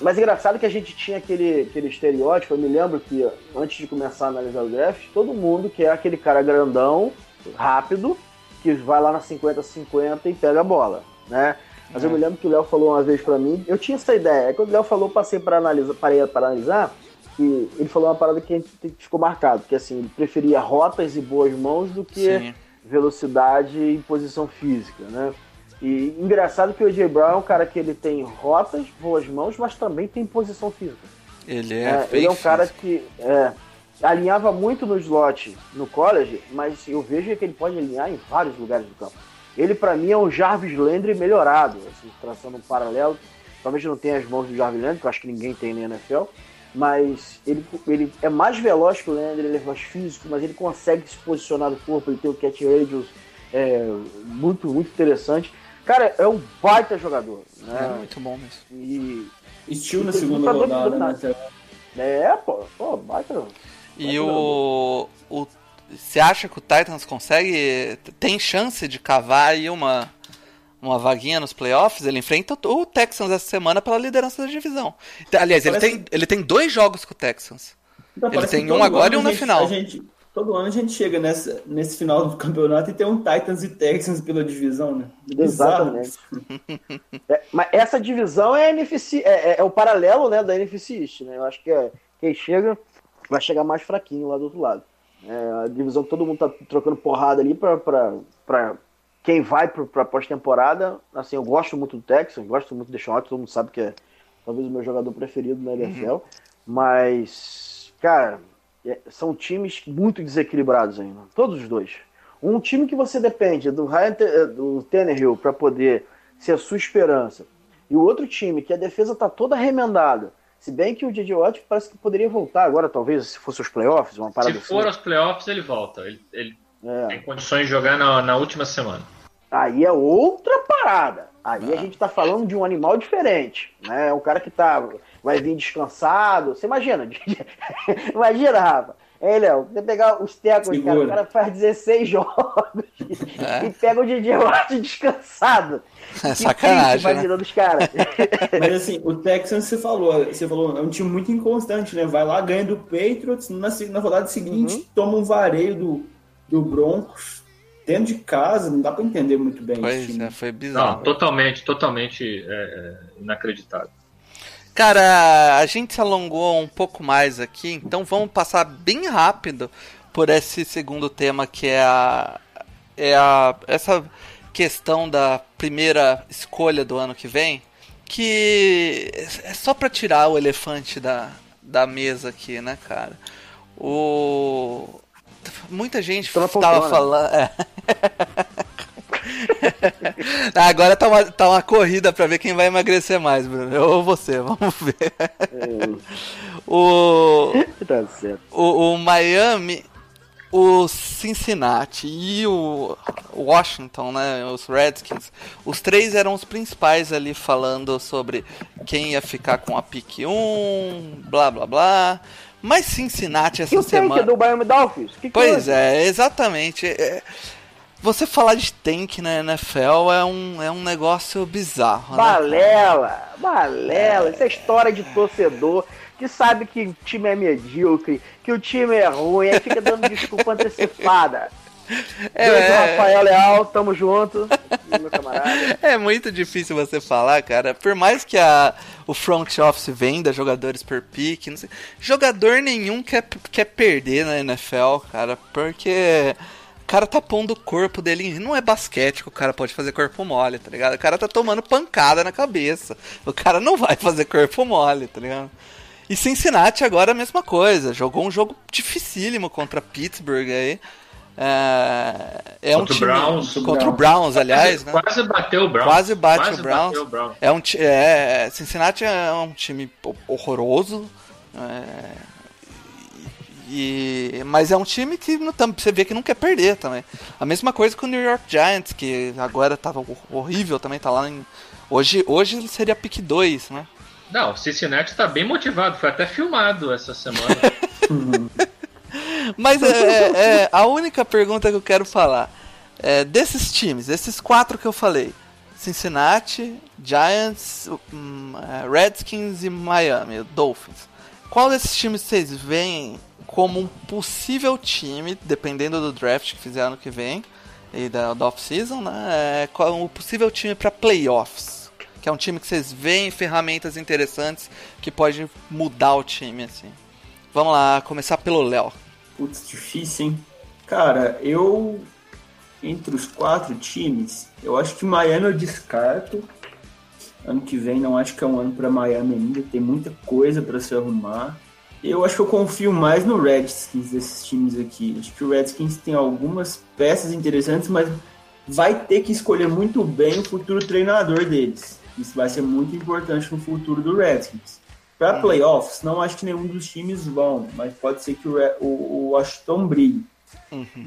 Mas engraçado que a gente tinha aquele, aquele estereótipo, eu me lembro que antes de começar a analisar o draft, todo mundo quer aquele cara grandão, rápido, que vai lá na 50-50 e pega a bola, né? Mas eu me lembro que o Léo falou uma vez pra mim, eu tinha essa ideia. Aí quando o Léo falou, eu passei para analisar, parei para analisar, que ele falou uma parada que ficou marcado, que assim, ele preferia rotas e boas mãos do que Sim. velocidade e posição física, né? E engraçado que o AJ Brown é um cara que ele tem rotas, boas mãos, mas também tem posição física. Ele é, É, ele é um cara que é, alinhava muito no slot no college, mas eu vejo que ele pode alinhar em vários lugares do campo. Ele, pra mim, é um Jarvis Landry melhorado, assim, traçando um paralelo. Talvez não tenha as mãos do Jarvis Landry, que eu acho que ninguém tem na NFL, mas ele, ele é mais veloz que o Landry, ele é mais físico, mas ele consegue se posicionar no corpo, ele tem o catch radius é, muito, muito interessante. Cara, é um baita jogador, É né? muito bom mesmo. E Estilo na segunda rodada, né? é, pô, pô baita. E o, o. Você acha que o Titans consegue. Tem chance de cavar aí uma, uma vaguinha nos playoffs? Ele enfrenta o o Texans essa semana pela liderança da divisão. Aliás, ele Parece- tem, ele tem dois jogos com o Texans. Então, Ele tem um todo agora e um na gente- final. a gente- todo ano a gente chega nessa, nesse final do campeonato e tem um Titans e Texans pela divisão, né? Exatamente. É, mas essa divisão é, NFC, é, é- é o paralelo né, da NFC East, né? Eu acho que é, quem chega vai chegar mais fraquinho lá do outro lado. É a divisão que todo mundo tá trocando porrada ali pra quem vai pro, pra pós-temporada. Assim, eu gosto muito do Texas, gosto muito do Watson, todo mundo sabe que é talvez o meu jogador preferido na NFL. Mas, cara, é- são times muito desequilibrados ainda. Todos os dois. Um time que você depende do Ryan eh, do Tannehill para poder ser a sua esperança. E o outro time que a defesa tá toda remendada. Se bem que o J.J. Watt parece que poderia voltar agora, talvez, se fosse os playoffs, uma parada Se assim. for aos playoffs, ele volta. Ele, ele É. tem condições de jogar na, na última semana. Aí é outra parada. Aí Ah. a gente tá falando de um animal diferente, né? É um cara que tá vai vir descansado. Você imagina? imagina, Rafa. Ei, Léo, você pegar os tecos, cara, o cara faz 16 jogos É. e pega o DJ Watt descansado. É Que sacanagem, triste né? virando os caras. Mas assim, o Texans, você falou, você falou, é um time muito inconstante, né? Vai lá, ganha do Patriots, na, na rodada seguinte Uhum. toma um vareio do, do Broncos, dentro de casa, não dá pra entender muito bem esse Pois time. é, foi bizarro. Não, totalmente, totalmente é, é, inacreditável. Cara, a gente se alongou um pouco mais aqui, então vamos passar bem rápido por esse segundo tema que é a é a essa questão da primeira escolha do ano que vem, que é só pra tirar o elefante da, da mesa aqui, né, cara? O muita gente tava falando, é. Agora tá uma, tá uma corrida pra ver quem vai emagrecer mais, Bruno. Eu ou você, vamos ver. o, tá certo. o, o Miami, o Cincinnati e o Washington, né? Os Redskins, os três eram os principais ali falando sobre quem ia ficar com a pick 1, blá blá blá. Mas Cincinnati essa E o semana. do Miami Dolphins? Que Pois é, exatamente. É, Você falar de tank na NFL é um, é um negócio bizarro, né? Balela, balela. Isso é história de torcedor que sabe que o time é medíocre, que o time é ruim, aí fica dando desculpa antecipada. É, é. Rafael Leal, tamo junto, meu camarada. É muito difícil você falar, cara. Por mais que a, o front office venda jogadores per pick, não sei, jogador nenhum quer, quer perder na NFL, cara, porque cara tá pondo o corpo dele em. Não é basquete que o cara pode fazer corpo mole, tá ligado? O cara tá tomando pancada na cabeça. O cara não vai fazer corpo mole, tá ligado? E Cincinnati agora a mesma coisa. Jogou um jogo dificílimo contra Pittsburgh aí. É, é um Contra o time. Browns. Contra o Browns, aliás, né? Quase bateu o Browns. Quase bate Quase o Browns. bateu o Browns. É um é, Cincinnati é um time ho- horroroso. é, e, mas é um time que não, você vê que não quer perder também. A mesma coisa com o New York Giants, que agora tava hor- horrível também, tá lá em. Hoje, hoje seria pick 2, né? Não, o Cincinnati tá bem motivado. Foi até filmado essa semana. Mas é, é- é a única pergunta que eu quero falar. É, desses times, esses quatro que eu falei. Cincinnati, Giants, hum, é, Redskins e Miami, Dolphins. Qual desses times vocês veem como um possível time, dependendo do draft que fizer ano que vem e da, da off-season, né? É, é um possível time para playoffs? Que é um time que vocês veem ferramentas interessantes que pode mudar o time, assim. Vamos lá, começar pelo Léo. Putz, difícil, hein? Cara, eu. Entre os quatro times, eu acho que Miami eu descarto. Ano que vem não acho que é um ano para Miami ainda, tem muita coisa para se arrumar. Eu acho que eu confio mais no Redskins desses times aqui. Acho que o Redskins tem algumas peças interessantes, mas vai ter que escolher muito bem o futuro treinador deles. Isso vai ser muito importante no futuro do Redskins. Para playoffs, não acho que nenhum dos times vão, mas pode ser que o, o, o Washington brigue.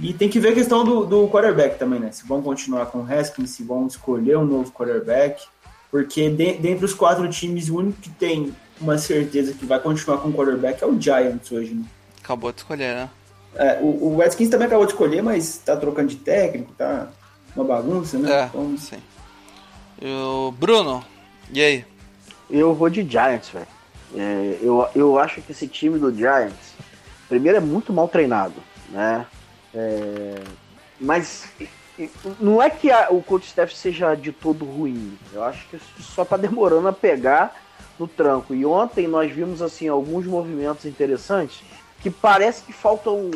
E tem que ver a questão do, do quarterback também, né? Se vão continuar com o Haskins, se vão escolher um novo quarterback. Porque de, dentre os quatro times, o único que tem uma certeza que vai continuar com o quarterback é o Giants hoje, né? Acabou de escolher, né? É, o, o Redskins também acabou de escolher, mas tá trocando de técnico, tá uma bagunça, né? É, Então, sim. E o Bruno, e aí? Eu vou de Giants, velho. É, eu, eu acho que esse time do Giants, primeiro, é muito mal treinado, né? É, mas não é que a- o coach staff seja de todo ruim. Eu acho que só tá demorando a pegar no tranco. E ontem nós vimos assim alguns movimentos interessantes que parece que faltam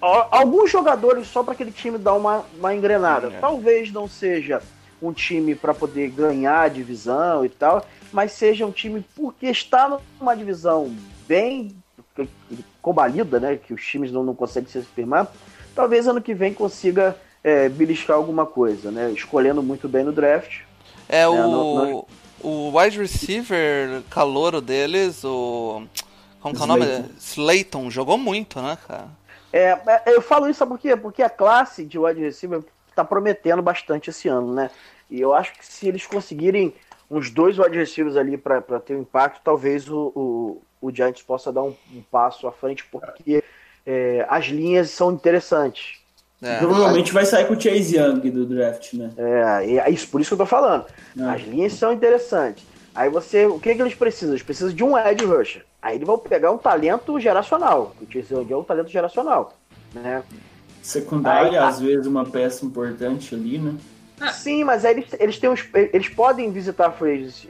alguns jogadores só para aquele time dar uma, uma engrenada. É. Talvez não seja um time para poder ganhar a divisão e tal, mas seja um time porque está numa divisão bem combalida, né? Que os times não, não conseguem se firmar. Talvez ano que vem consiga é, beliscar alguma coisa, né? Escolhendo muito bem no draft. É, o, não- o wide receiver calouro deles, o. Como que é o nome? Slayton. Jogou muito, né, cara? É, é, eu falo isso sabe por quê? Porque a classe de wide receiver tá prometendo bastante esse ano, né? E eu acho que se eles conseguirem uns dois wide receivers ali para ter um impacto, talvez o, o, o Giants possa dar um, um passo à frente, porque é, as linhas são interessantes. É. Provavelmente vai sair com o Chase Young do draft, né? É, e é isso, por isso que eu tô falando. Ah. As linhas são interessantes. Aí você, o que, que eles precisam? Eles precisam de um edge rusher. Aí eles vão pegar um talento geracional. O Chase Young é um talento geracional, né? Secundária, Aí às vezes, uma peça importante ali, né? Sim, mas aí eles, eles têm uns, eles podem visitar free agency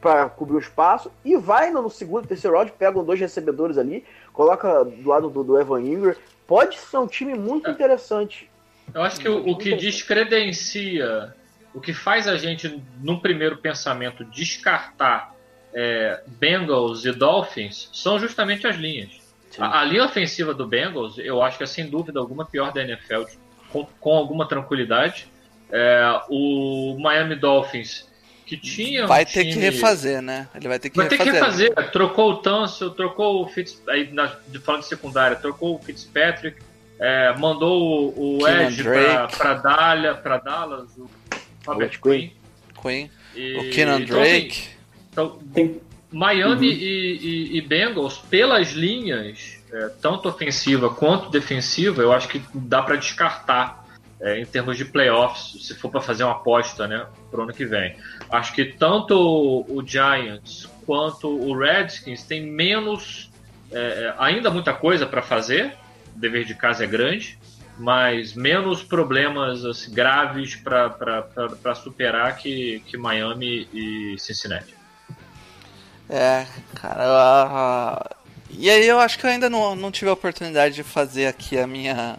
para cobrir o espaço e vai no segundo, terceiro round, pegam dois recebedores ali, coloca do lado do, do Evan Ingram. Pode ser um time muito interessante. Eu acho que o, o que descredencia, o que faz a gente, num primeiro pensamento, descartar é, Bengals e Dolphins são justamente as linhas. A, a linha ofensiva do Bengals, eu acho que é sem dúvida alguma pior da NFL, com, com alguma tranquilidade. É, o Miami Dolphins, que tinha. um Vai ter que time- refazer, né? Ele vai ter que Vai ter que refazer. refazer. Trocou o Tunsil, trocou o Fitz, aí na, de- falando de secundária, trocou o Fitzpatrick, é, mandou o, o Edge pra, pra, Dallas, pra Dallas, o Robert Quinn. Queen. E- O Kenan então, assim, Drake. então, Tem, Miami e, e- e Bengals, pelas linhas, é, tanto ofensiva quanto defensiva, eu acho que dá para descartar é, em termos de playoffs, se for para fazer uma aposta né, pro ano que vem. Acho que tanto o Giants quanto o Redskins tem menos, é, é, ainda muita coisa para fazer, o dever de casa é grande, mas menos problemas assim, graves para superar que, que Miami e Cincinnati. É, cara. ah, E aí eu acho que eu ainda não, não tive a oportunidade de fazer aqui a minha,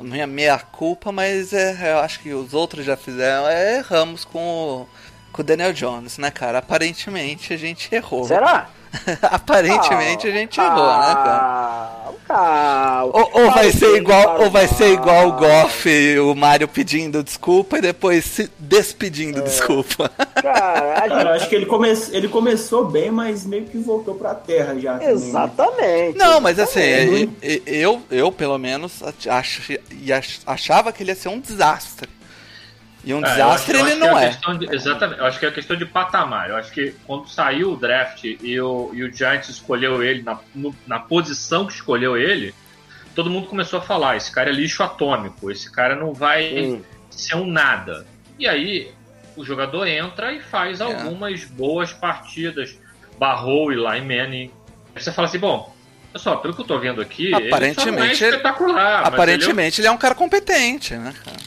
minha meia-culpa, mas é, eu acho que os outros já fizeram. É, erramos com o, com o Daniel Jones, né, cara? Aparentemente a gente errou. Será? Aparentemente a gente errou, né, cara? Calma, Ou, ou vai Calma, ser igual, calma. ou vai ser igual o Goff, e o Mario pedindo desculpa e depois se despedindo É. desculpa. Cara, a cara, eu gente... acho que ele, come, ele começou bem, mas meio que voltou pra terra já. também, né? Exatamente. Não, mas assim, exatamente. e- e- eu, eu pelo menos ach- ach- achava que ele ia ser um desastre. E um É, desastre acho- ele não é. questão de- exatamente. Eu acho que é questão de patamar. Eu acho que quando saiu o draft e o, e o Giants escolheu ele na, no- na posição que escolheu ele, todo mundo começou a falar: esse cara é lixo atômico, esse cara não vai Sim. ser um nada. E aí o jogador entra e faz É. algumas boas partidas. Barrou e Eli Manning. Aí você fala assim: bom. Pessoal, pelo que eu tô vendo aqui, ele só não é Aparentemente, ele- espetacular. Aparentemente ele é um cara competente, né, cara?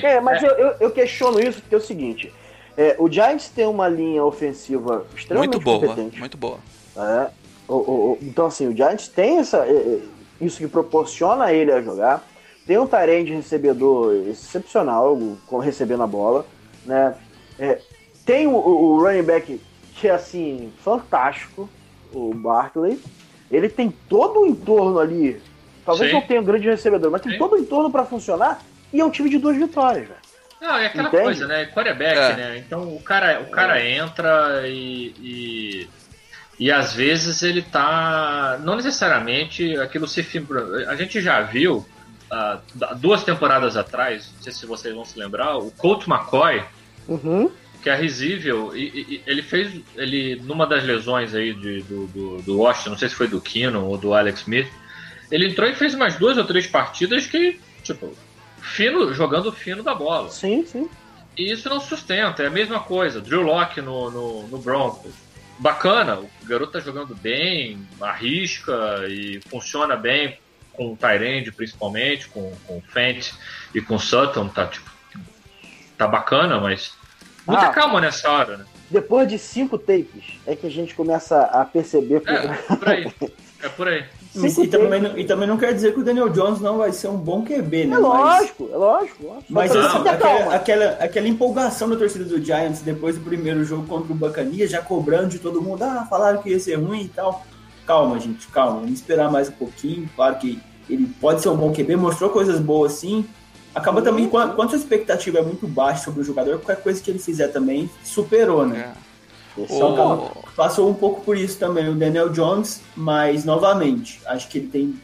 Sim, É, mas Eu, eu, eu questiono isso porque é o seguinte: é, o Giants tem uma linha ofensiva extremamente Muito boa, competente. muito boa. É. O- o- o- então, assim, o Giants tem essa, é, é, isso que proporciona ele a jogar. Tem um Tyrande recebedor excepcional, com recebendo a bola. Né? É, tem o, o- running back que é, assim, fantástico, o Barkley. Ele tem todo o entorno ali. Talvez Sim. não tenha um grande recebedor, mas tem Sim. todo o entorno pra funcionar. E é um time de duas vitórias, velho. Não, é aquela Entende? coisa, né? Quarterback, É. né? Então o cara, o cara entra e, e. e às vezes ele tá. Não necessariamente aquilo se. fibra- A gente já viu ah, duas temporadas atrás, não sei se vocês vão se lembrar, o Colt McCoy, Uhum. que é risível, e- e ele fez. Ele, numa das lesões aí de, do, do, do Washington, não sei se foi do Kino ou do Alex Smith, ele entrou e fez umas duas ou três partidas que, tipo, fino, jogando fino da bola. Sim, sim. E isso não sustenta, é a mesma coisa. Drew Locke no, no, no Broncos. Bacana, o garoto tá jogando bem, arrisca e funciona bem com o Tyrande, principalmente, com, com o Fent e com o Sutton, tá tipo. Tá bacana, mas. Muita Ah. calma nessa hora, né? Depois de cinco takes, é que a gente começa a perceber. É, por aí. É por aí. Cinco E também, não- e também não quer dizer que o Daniel Jones não vai ser um bom QB, né? É lógico, é lógico. lógico. Mas, assim, aquela, aquela, aquela empolgação da torcida do Giants depois do primeiro jogo contra o Bacanias, já cobrando de todo mundo, ah, falaram que ia ser ruim e tal. Calma, gente, calma. Vamos esperar mais um pouquinho. Claro que ele pode ser um bom QB, mostrou coisas boas sim. Acaba também, quando, quando sua expectativa é muito baixa sobre o jogador, qualquer coisa que ele fizer também superou, né? É. O- acaba- passou um pouco por isso também o Daniel Jones, mas novamente, acho que ele tem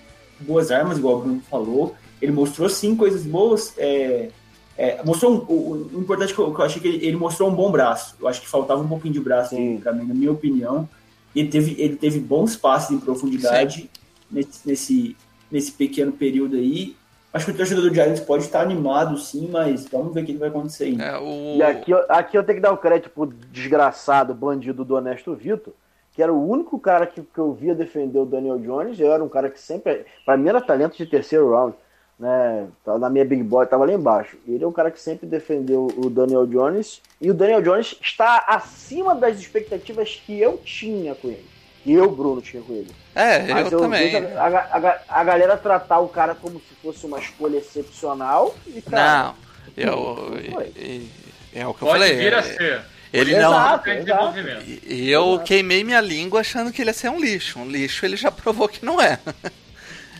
boas armas, igual o Bruno falou. Ele mostrou sim coisas boas. é, é, mostrou um, o, o importante que eu, que eu achei que ele, ele mostrou um bom braço. Eu acho que faltava um pouquinho de braço para mim, na minha opinião. Ele teve, ele teve bons passes em profundidade nesse, nesse, nesse pequeno período aí. Acho que o torcedor do Giants pode estar animado, sim, mas vamos ver o que vai acontecer ainda. É, o... E aqui, eu- aqui eu tenho que dar o crédito pro desgraçado bandido do Honesto Vitor, que era o único cara que, que eu via defender o Daniel Jones. Eu era um cara que sempre. Pra mim era talento de terceiro round. Né? Na minha Big Boy, tava lá embaixo. Ele é um cara que sempre defendeu o Daniel Jones. E o Daniel Jones está acima das expectativas que eu tinha com ele. Que eu, Bruno, tinha com ele. É, Mas eu, também. vejo a, a- a- galera tratar o cara como se fosse uma escolha excepcional. E, cara, Não, eu. Foi. e- e- É o que eu Pode falei. vir a é- ser. Ele Exato. não. E e eu queimei minha língua achando que ele ia ser um lixo. Um lixo ele já provou que não é.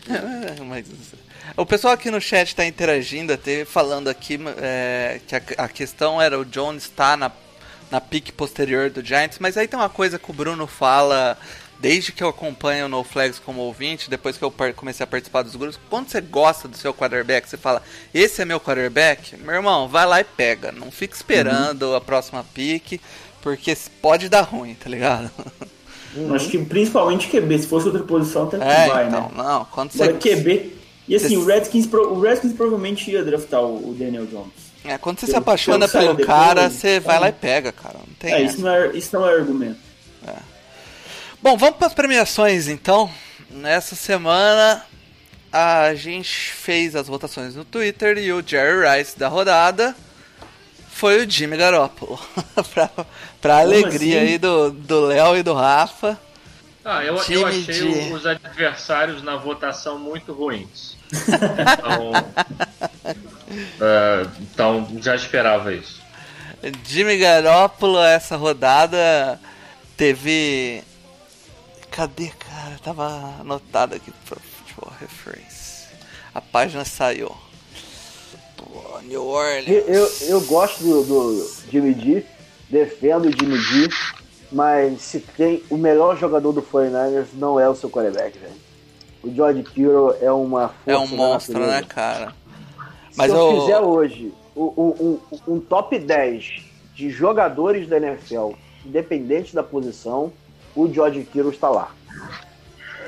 É, Mas o pessoal aqui no chat está interagindo, até falando aqui é, que a, a questão era o Jones estar na, na pique posterior do Giants, mas aí tem uma coisa que o Bruno fala desde que eu acompanho o No Flags como ouvinte, depois que eu comecei a participar dos grupos, quando você gosta do seu quarterback, você fala, esse é meu quarterback, meu irmão, vai lá e pega. Não fica esperando a próxima pique, porque pode dar ruim, tá ligado? Acho que principalmente QB, se fosse outra posição, até que É, vai, então, né? não, quando você. Agora QB. E assim, Você- o Redskins, o Redskins provavelmente ia draftar o Daniel Jones. É, quando você se Pelo- apaixona pelo cara, você vai é. lá e pega, cara. Não tem É, essa. isso não é, isso não é argumento. Bom, vamos para as premiações então. Nessa semana a gente fez as votações no Twitter e o Jerry Rice da rodada foi o Jimmy Garoppolo. pra, pra alegria assim? aí do do Léo e do Rafa. Ah, eu, eu achei de- os adversários na votação muito ruins. Então, é, então já esperava isso. Jimmy Garoppolo essa rodada teve. Cadê, cara? Tava anotado aqui pro Futebol Reference. A página saiu. Pô, New Orleans. Eu, eu, eu gosto do, do Jimmy G, defendo o Jimmy G, mas se tem o melhor jogador do 49ers não é o seu quarterback, velho. O George Kittle é uma força É um monstro, né, cara? Se Mas eu eu- fizer hoje um, um- um- top 10 de jogadores da NFL, independente da posição, o George Kittle está lá.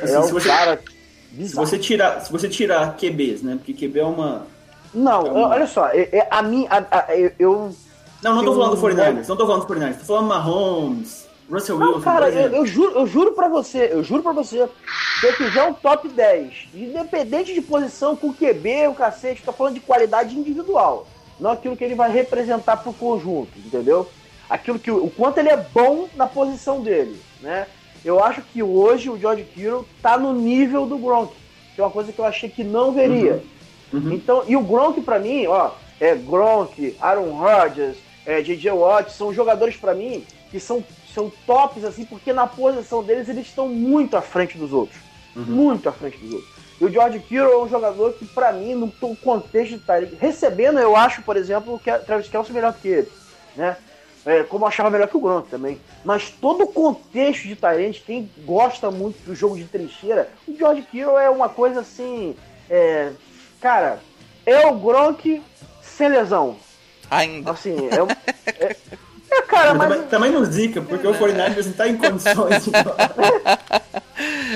Assim, é um se você- cara Se bizarro. você tirar, se você tirar QBs, né? Porque QB é uma. Não, É um- olha só, é- é a mim, a- a- eu- eu Não, não tô falando do 49ers, não tô falando do 49ers, tô falando Mahomes, Russell Não, Wilson, cara, por eu, eu juro, eu juro pra você, eu juro pra você. Se eu fizer um top 10, independente de posição, com QB, o cacete, tô falando de qualidade individual. Não aquilo que ele vai representar pro conjunto, entendeu? Aquilo que o quanto ele é bom na posição dele, né? Eu acho que hoje o George Kittle tá no nível do Gronk, que é uma coisa que eu achei que não veria. Uhum. Então, e o Gronk pra mim, ó, é Gronk, Aaron Rodgers, é, J.J. Watt, são jogadores pra mim que são, são tops, assim, porque na posição deles eles estão muito à frente dos outros. Muito à frente dos outros. E o George Kittle é um jogador que, pra mim, no to- contexto de Tyreek, recebendo, eu acho, por exemplo, que a Travis Kelce é melhor que ele, né? É, como eu achava melhor que o Gronk também. Mas todo o contexto de Tyrant, quem gosta muito do jogo de trincheira, o George Kittle é uma coisa assim. é, cara, é o Gronk sem lesão. Ainda. Assim, é. é, é, cara, Mas mas. também, não zica, porque o 49ers não tá em condições.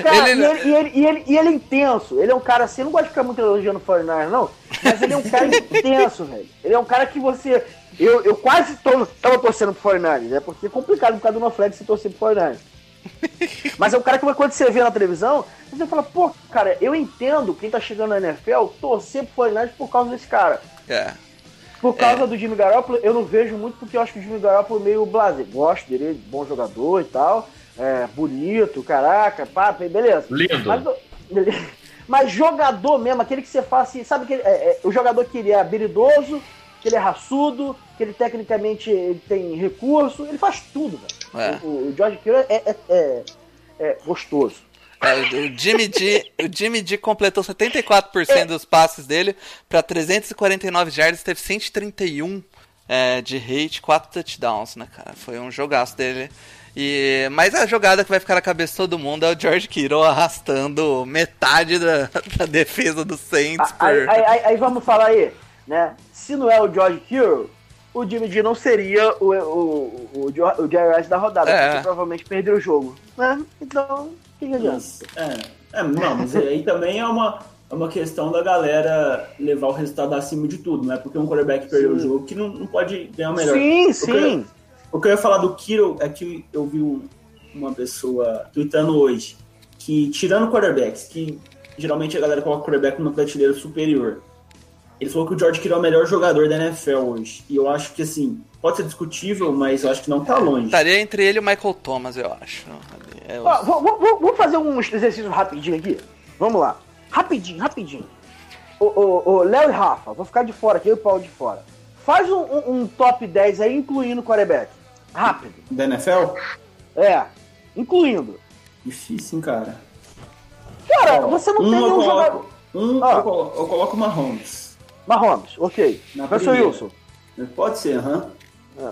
Cara, Ele- e, ele, e, ele, e, ele, e ele é intenso. Ele é um cara assim, eu não gosto de ficar muito elogiando o 49 não, mas ele é um cara intenso, velho. Ele é um cara que você. Eu, eu quase tô, tava torcendo pro 49 né? Porque é complicado por causa do Noflex se torcer pro 49 Mas é um cara que quando você vê na televisão, você fala, pô, cara, eu entendo quem tá chegando na NFL torcer pro 49 por causa desse cara. É. Por causa do Jimmy Garoppolo, eu não vejo muito porque eu acho que o Jimmy Garoppolo é meio blazer. Gosto dele, bom jogador e tal. É, bonito, caraca, pá, beleza. Lindo. Mas, mas jogador mesmo, aquele que você faz assim, sabe que o jogador que ele é habilidoso, que ele é raçudo, que ele tecnicamente ele tem recurso, ele faz tudo, velho. É. O, o George Kittle é, é, é- é gostoso. É, o Jimmy D, o Jimmy D completou 74% dos passes dele para 349 jardas, teve 131 é, de rate, 4 touchdowns, né, cara? Foi um jogaço dele. E, mas a jogada que vai ficar na cabeça de todo mundo é o George Kittle arrastando metade da, da defesa do Saints por... Aí, aí- aí- aí vamos falar aí, né? Se não é o George Kittle, o Jimmy G não seria o, o, o, o, Jerry Rice da rodada, É. porque provavelmente perdeu o jogo. Né? Então, que, que adianta? É, é, não, mas aí também é uma. é uma questão da galera levar o resultado acima de tudo, não é porque um quarterback perdeu o jogo que não, não pode ganhar o melhor. Sim, O que, eu, sim. o que eu ia falar do Kiro é que eu vi um- uma pessoa tweetando hoje que, tirando quarterbacks, que geralmente a galera coloca o quarterback numa prateleira superior, ele falou que o George Kittle é o melhor jogador da NFL hoje. E eu acho que, assim, pode ser discutível, mas eu acho que não tá longe. Estaria entre ele e o Michael Thomas, eu acho. É, Ó, vou- vou- vou- vamos fazer um exercício rapidinho aqui? Vamos lá. Rapidinho, rapidinho. Ô, Léo e Rafa, vou ficar de fora aqui, eu e o Paulo de fora. Faz um, um- um top 10 aí, incluindo o quarterback. Rápido. Da NFL? É, incluindo. Difícil, hein, cara. Cara, você não um tem nenhum jogador. coloco, um Ah. eu coloco, eu coloco o Mahomes. Mahomes, ok. Na primeira. Wilson. Pode ser, aham.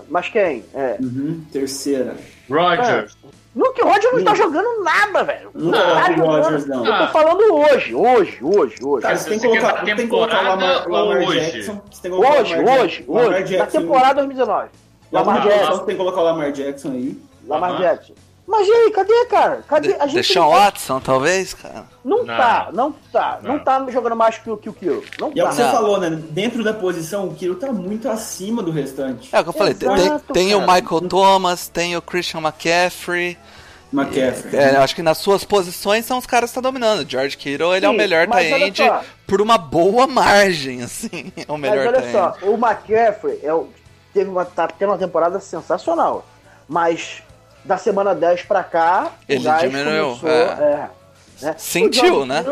Mas quem? É. Uhum. Terceira. Rodgers. Luke Rodgers não tá jogando nada, velho. Não tá coloco o jogando. Rodgers, não. Eu Ah. tô falando hoje, hoje, hoje, hoje. Cara, você tem que colocar, tem que colocar o Lamar, temporada Lamar hoje? Jackson. Você tem que colocar Hoje, Lamar hoje. Lamar hoje. Da Jackson. temporada 2019. Lamar Lamar Jackson. Jackson. Tem que colocar o Lamar Jackson aí. Lamar Aham. Jackson. Mas e aí, cadê, cara? Cadê? A gente Deshaun não- Watson, talvez, cara. Não, Não. tá, não tá. Não, Não. tá jogando mais que o que o Kiro. Não E é o tá. que você Não. falou, né? Dentro da posição, o Kiro tá muito acima do restante. É o que eu falei. tem- Exato, tem o cara. Michael Thomas, tem o Christian McCaffrey. McCaffrey. É, eu acho que nas suas posições são os caras que estão dominando. George Kittle, ele é o Sim, melhor mas olha tight só. por uma boa margem, assim. É o Mas melhor olha tight só, o McCaffrey é o- teve, uma, tá tendo uma temporada sensacional. Mas da semana 10 pra cá, Ele o gás diminuiu, começou, é. é, né? Sentiu, O né?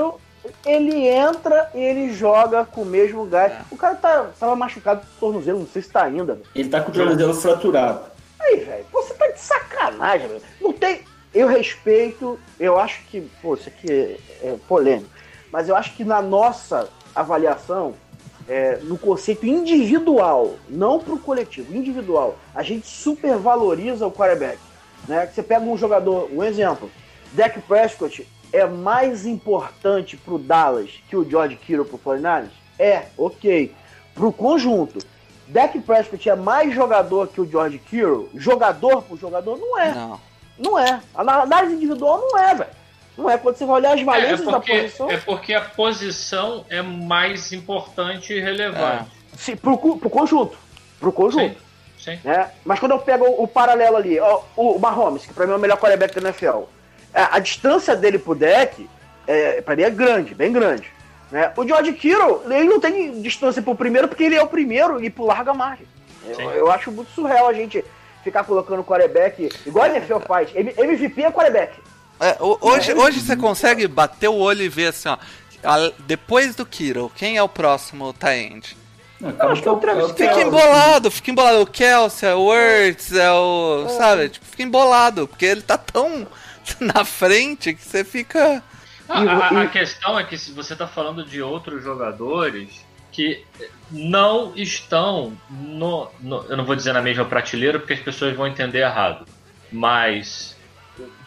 Ele entra e ele joga com o mesmo gás. É. O cara tá, tava machucado do tornozelo, não sei se tá ainda. Ele tá com o tornozelo fraturado. Aí, velho, você tá de sacanagem, velho. Não tem. Eu respeito, eu acho que. Pô, isso aqui é, é polêmico. Mas eu acho que na nossa avaliação, é, no conceito individual, não pro coletivo, individual, a gente supervaloriza o quarterback. Né? Que Você pega um jogador, um exemplo, Dak Prescott é mais importante pro Dallas que o George Kittle pro 49ers? É, ok. Pro conjunto. Dak Prescott é mais jogador que o George Kittle? Jogador por jogador? Não é. Não. Não é. A análise individual não é, velho. Não é. Quando você vai olhar as É, é valências da porque, posição, é porque a posição é mais importante e relevante. se, pro, cu- pro conjunto. Pro conjunto. Sim. Sim. né? Mas quando eu pego o, paralelo ali, ó, o Mahomes, que pra mim é o melhor quarterback da NFL, a, a distância dele pro deck, é, pra mim é grande, bem grande. Né? O George Kittle, ele não tem distância pro primeiro porque ele é o primeiro e pro larga margem. Eu, eu acho muito surreal a gente ficar colocando quarterback, igual a NFL faz. MVP é quarterback. É, o- hoje, hoje você consegue bater o olho e ver assim, ó. depois do Kittle, quem é o próximo tie-end? Não, acho que é o Travis é Fica o- embolado, fica embolado. O Kelsey, é o Words, é o. Sabe? Tipo, fica embolado, porque ele tá tão na frente que você fica. A, E- a- a questão é que se você está falando de outros jogadores que não estão no, no- Eu não vou dizer na mesma prateleira porque as pessoas vão entender errado. Mas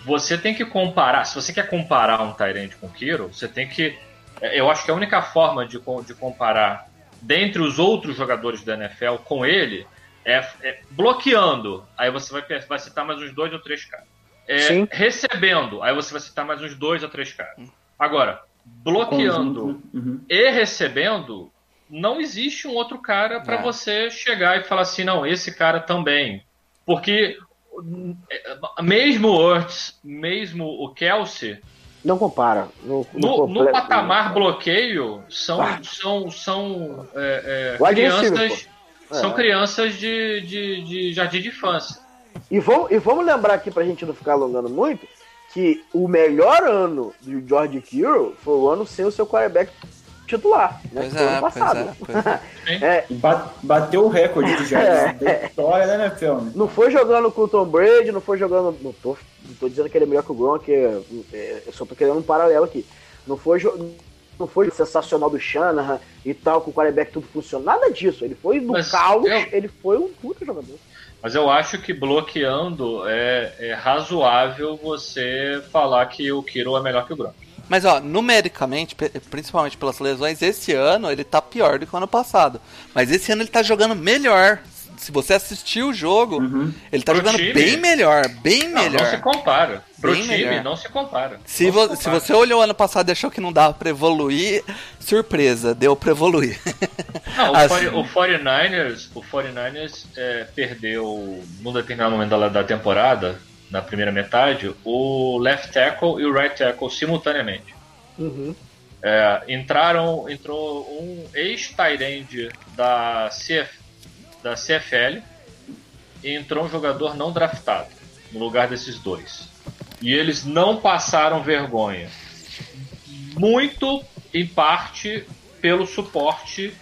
você tem que comparar. Se você quer comparar um Tyrant com o Kiro, você tem que. Eu acho que a única forma de, de comparar dentre os outros jogadores da NFL com ele é, é bloqueando. Aí você vai, vai citar mais uns dois ou três caras. É, Sim. recebendo, aí você vai citar mais uns dois ou três caras. Agora, bloqueando. Uhum. e recebendo, não existe um outro cara para É. você chegar e falar assim, não, esse cara também. Porque mesmo o Hurts, mesmo o Kelsey, Não compara. No, no, no patamar bloqueio, são, Ah. são, são é, é, crianças, pô. são É. crianças de, de, de jardim de infância. E vamos, e vamos lembrar aqui pra gente não ficar alongando muito que o melhor ano do George Kittle foi o ano sem o seu quarterback titular, né? Pois que foi o é, ano pois passado. é, pois é. É, ba- Bateu o recorde de jardas É. da história né? não foi jogando com o Tom Brady, não foi jogando. Não tô, não tô dizendo que ele é melhor que o Gronk, é, é, eu só tô querendo um paralelo aqui. Não foi, não foi sensacional do Shanahan e tal, com o quarterback tudo funciona. Nada disso. Ele foi do Mas caos, eu- ele foi um puta jogador. Mas eu acho que bloqueando é, é razoável você falar que o Kiro é melhor que o Gronk. Mas ó, numericamente, principalmente pelas lesões, esse ano ele tá pior do que o ano passado. Mas esse ano ele tá jogando melhor. se você assistir o jogo, ele tá Pro jogando time? bem melhor, bem Não, melhor. não se compara. Pro Bem time, melhor. não se compara. Se, Não vo- se se compara. você olhou ano passado e achou que não dava pra evoluir, surpresa, deu pra evoluir. Não, o, Assim. 40 o 49ers, o 49ers é, perdeu num determinado momento da, da temporada, na primeira metade, o left tackle e o right tackle simultaneamente. Uhum. É, entraram, entrou um ex-tight end da, CF, da CFL e entrou um jogador não draftado no lugar desses dois. E eles não passaram vergonha. Muito em parte pelo suporte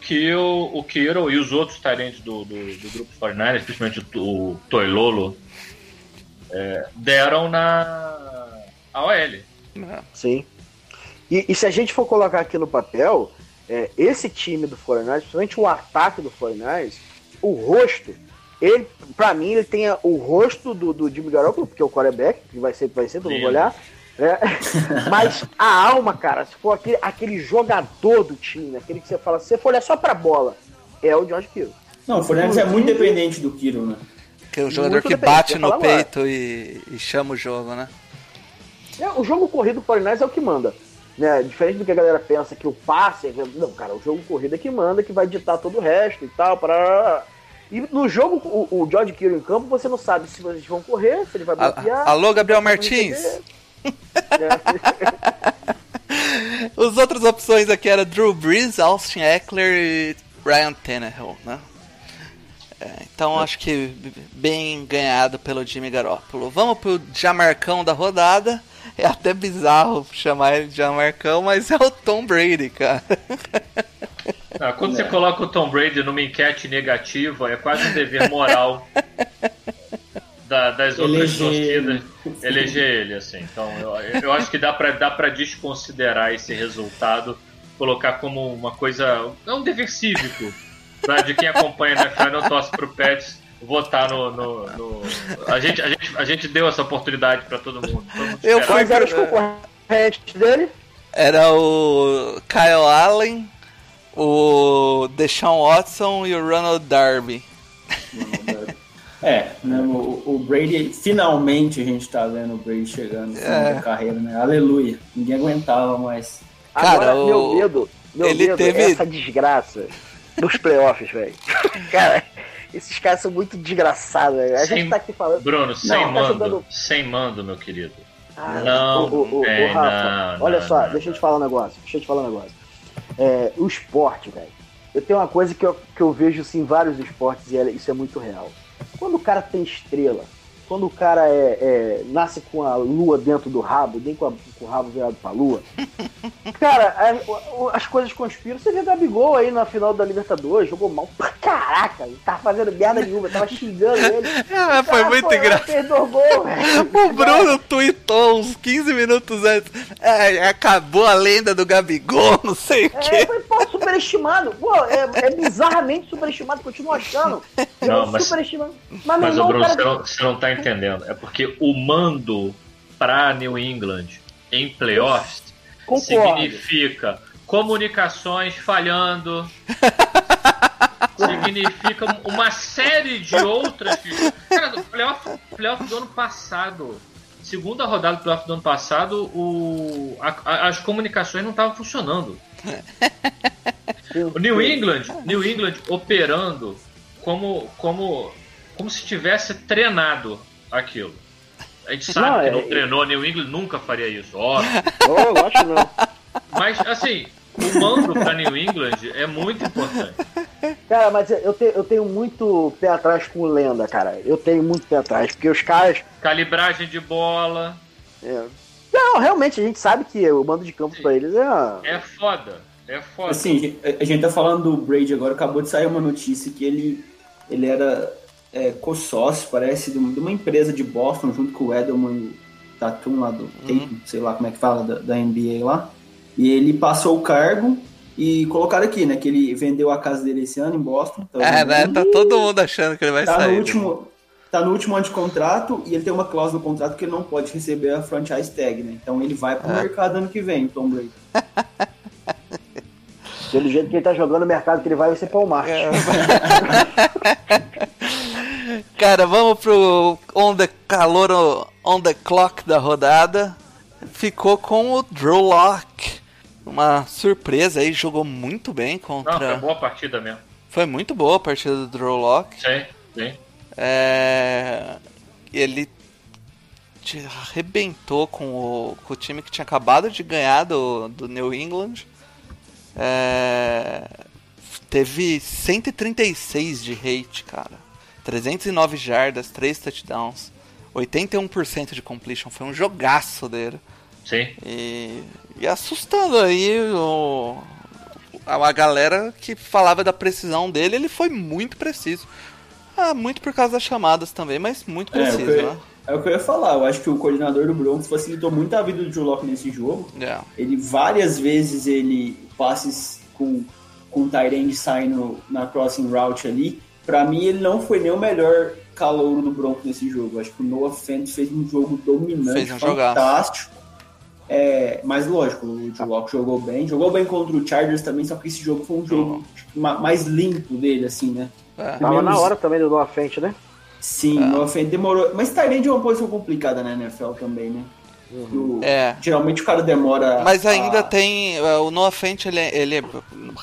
que o, o Kiro e os outros tight do, do, do grupo 49ers, principalmente o, o Toilolo, é, deram na AOL. Sim. E, e se a gente for colocar aqui no papel, é, esse time do 49ers, principalmente o ataque do 49ers, o rosto, ele, pra mim, ele tem o rosto do, do Jimmy Garoppolo, porque é o quarterback, que vai ser, vai ser, todo mundo vai Lindo. olhar. né? Mas a alma, cara, se for aquele, aquele jogador do time, aquele que você fala, se você for olhar só pra bola, é o George Kittle. Não, o Fortnite é muito dependente do Kiro, né? Que é o jogador Muito que bate no peito e, e chama o jogo, né? É, o jogo corrido do 49ers é o que manda. Né? Diferente do que a galera pensa que o passe. é- Não, cara, o jogo corrido é que manda, que vai ditar todo o resto e tal. Para... E no jogo, o, o George Kittle em campo, você não sabe se vocês vão correr, se ele vai bloquear. Alô, Gabriel Martins. As outras opções aqui eram Drew Brees, Austin Eckler e Ryan Tannehill, né? É, então acho que bem ganhado pelo Jimmy Garoppolo. Vamos pro Jamarcão da rodada. É até bizarro chamar ele de Jamarcão, mas é o Tom Brady, cara. Ah, quando você coloca o Tom Brady numa enquete negativa, é quase um dever moral da- das outras torcidas eleger ele, assim. Então, eu, eu acho que dá pra, dá pra desconsiderar esse resultado, colocar como uma coisa. É um dever cívico tá? de quem acompanha na NFL e não torce pro Pets votar no. no- no- A, gente, a, gente, a gente deu essa oportunidade pra todo mundo. Mundo Eu. Quais eram os concorrentes dele? Era o Kyle Allen, o Deshaun Watson e o Ronald Darby. É, né, o, o Brady, finalmente a gente tá vendo o Brady chegando no final É. da carreira, né? Aleluia. Ninguém aguentava mais. Cara, Agora, o- meu medo, meu ele medo teve- é essa desgraça nos playoffs, velho. Cara, esses caras são muito desgraçados, velho. A Sem- gente tá aqui falando. Bruno, sem Não, tá mando. jogando- Sem mando, meu querido. Ah, Não, ô, ô, ô, é, Rafa, não, olha não, só, não, deixa eu te falar um negócio. Deixa eu te falar um negócio. É, o esporte, velho. Eu tenho uma coisa que eu, que eu vejo assim, em vários esportes e é- isso é muito real. Quando o cara tem estrela, quando o cara é, é- nasce com a lua dentro do rabo, nem com, a- com o rabo virado pra lua, cara, a- o- as coisas conspiram. Você vê o Gabigol aí na final da Libertadores, jogou mal pra caraca, ele tava fazendo merda nenhuma, tava xingando ele. Ah, foi Cara, muito engraçado. O Bruno tweetou uns 15 minutos antes. "É, acabou a lenda do Gabigol, não sei o É, quê. foi pô, superestimado. Pô, é, é bizarramente superestimado, continuo achando. Não, É mas- superestimado. Mas, Mas, irmão, Bruno, cara, você não, você não tá entendendo. É porque o mando pra New England em playoffs concordo. significa comunicações falhando. significa uma série de outras. Cara, o playoff, playoff do ano passado. Segunda rodada do playoff do ano passado, o, a- a- as comunicações não estavam funcionando. O New England, New England operando como, como, como se tivesse treinado aquilo. A gente sabe Não, que é- não treinou, New England nunca faria isso, óbvio. Eu acho não. Mas assim, o mando para New England é muito importante. Cara, mas eu tenho, eu tenho muito pé atrás com o Lenda, cara. Eu tenho muito pé atrás, porque os caras. Calibragem de bola é, Não, realmente, a gente sabe que o mando de campo pra eles é. uma- é foda, é foda. Assim, a gente tá falando do Brady agora, acabou de sair uma notícia que ele, ele era é, co-sócio, parece, de uma, de uma empresa de Boston, junto com o Edelman e o Tatum lá do Tatum, sei lá como é que fala, da, da NBA lá. E ele passou o cargo e colocaram aqui, né, que ele vendeu a casa dele esse ano em Boston. tá É, né? Tá todo mundo achando que ele vai Tá sair. no né? último, tá no último ano de contrato e ele tem uma cláusula no contrato que ele não pode receber a franchise tag, né? Então ele vai pro É. mercado ano que vem, o Tom Brady. Pelo jeito que ele tá jogando no mercado que ele vai, vai ser Paul Martin. É. cara, vamos pro on the calor on the clock da rodada. Ficou com o Drew Lock. Uma surpresa aí, jogou muito bem Não, contra. foi boa partida mesmo. Foi muito boa a partida do Drew Lock. Sim, sim. É, Ele arrebentou com o, com o time que tinha acabado de ganhar do, do New England. É, Teve 136 de rate, cara. 309 jardas, 3 touchdowns. 81% de completion. Foi um jogaço dele. Sim. E, e assustando aí o, a, a galera que falava da precisão dele, ele foi muito preciso. Ah, muito por causa das chamadas também, mas muito É, preciso, eu- né? É o que eu ia falar. Eu acho que o coordenador do Broncos facilitou muito a vida do Drew Lock nesse jogo. É. Ele várias vezes ele passes com com o Tyrande saindo na crossing route ali. Pra mim ele não foi nem o melhor calouro do Broncos nesse jogo. Acho que o Noah Fent fez um jogo dominante, Fez um fantástico. É, mas lógico, o Drew Lock jogou bem. Jogou bem contra o Chargers também, só que esse jogo foi um jogo ma- mais limpo dele, assim, né? É. Tava na Menos- hora também do Noah Fent, né? Sim, o Noah Fent demorou. Mas Tyrande é uma posição complicada na NFL também, né? O- É. Geralmente o cara demora. Mas ainda a- tem. é, O Noah Fent, ele, ele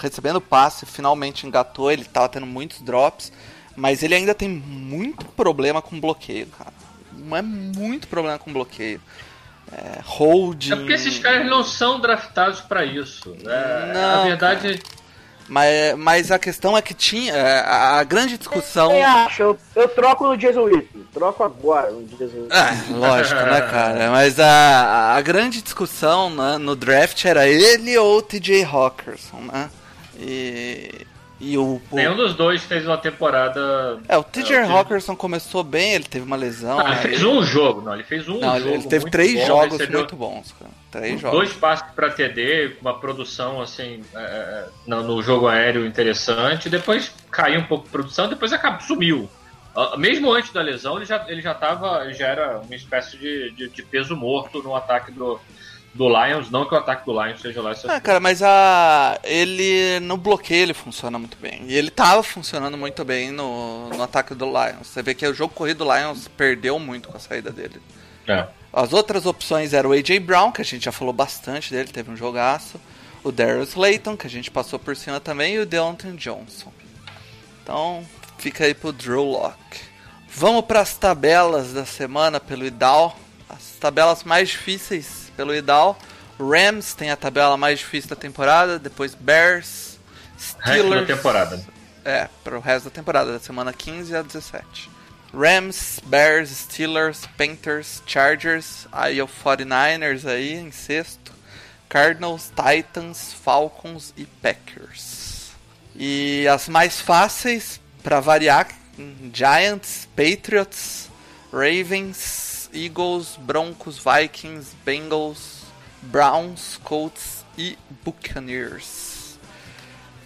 recebendo passe, finalmente engatou, ele tava tendo muitos drops. Mas ele ainda tem muito problema com bloqueio, cara. Mas muito problema com bloqueio. É, holding. É porque esses caras não são draftados pra isso. É, Não, a verdade Mas, mas a questão é que tinha. é, A, a grande discussão. Quem acha? Eu, eu troco no Jason Witten. Troco agora no Jason Witten. É, lógico, né, cara? Mas a, a grande discussão né, no draft era ele ou o TJ Hawkinson, né? E, e o, o- nenhum dos dois fez uma temporada. É, o TJ É, o Hawkinson começou bem, ele teve uma lesão. Ah, ele fez um jogo, não, ele fez um Não, ele, jogo. ele teve muito três bom, jogos recebeu muito bons, cara. Três jogos. Dois passes pra TD, uma produção assim é, é, no, no jogo aéreo interessante. Depois caiu um pouco de produção, depois acabou, sumiu. Ah, Mesmo antes da lesão, ele já, ele já tava, ele já era uma espécie de, de, de peso morto no ataque do, do Lions. Não que o ataque do Lions seja lá essas Ah, cara, mas a ele no bloqueio ele funciona muito bem. E ele tava funcionando muito bem no, no ataque do Lions. Você vê que o jogo corrido do Lions perdeu muito com a saída dele. É. As outras opções eram o AJ Brown, que a gente já falou bastante dele, teve um jogaço. O Darius Slayton, que a gente passou por cima também, e o Deontay Johnson. Então, fica aí pro Drew Lock. Vamos para as tabelas da semana pelo IDAL. As tabelas mais difíceis pelo IDAL. Rams tem a tabela mais difícil da temporada, depois Bears, Resto Steelers. da temporada. É, para o resto da temporada, da semana 15 a 17. Rams, Bears, Steelers, Panthers, Chargers, aí o 49ers aí em sexto. Cardinals, Titans, Falcons e Packers. E as mais fáceis, para variar, Giants, Patriots, Ravens, Eagles, Broncos, Vikings, Bengals, Browns, Colts e Buccaneers.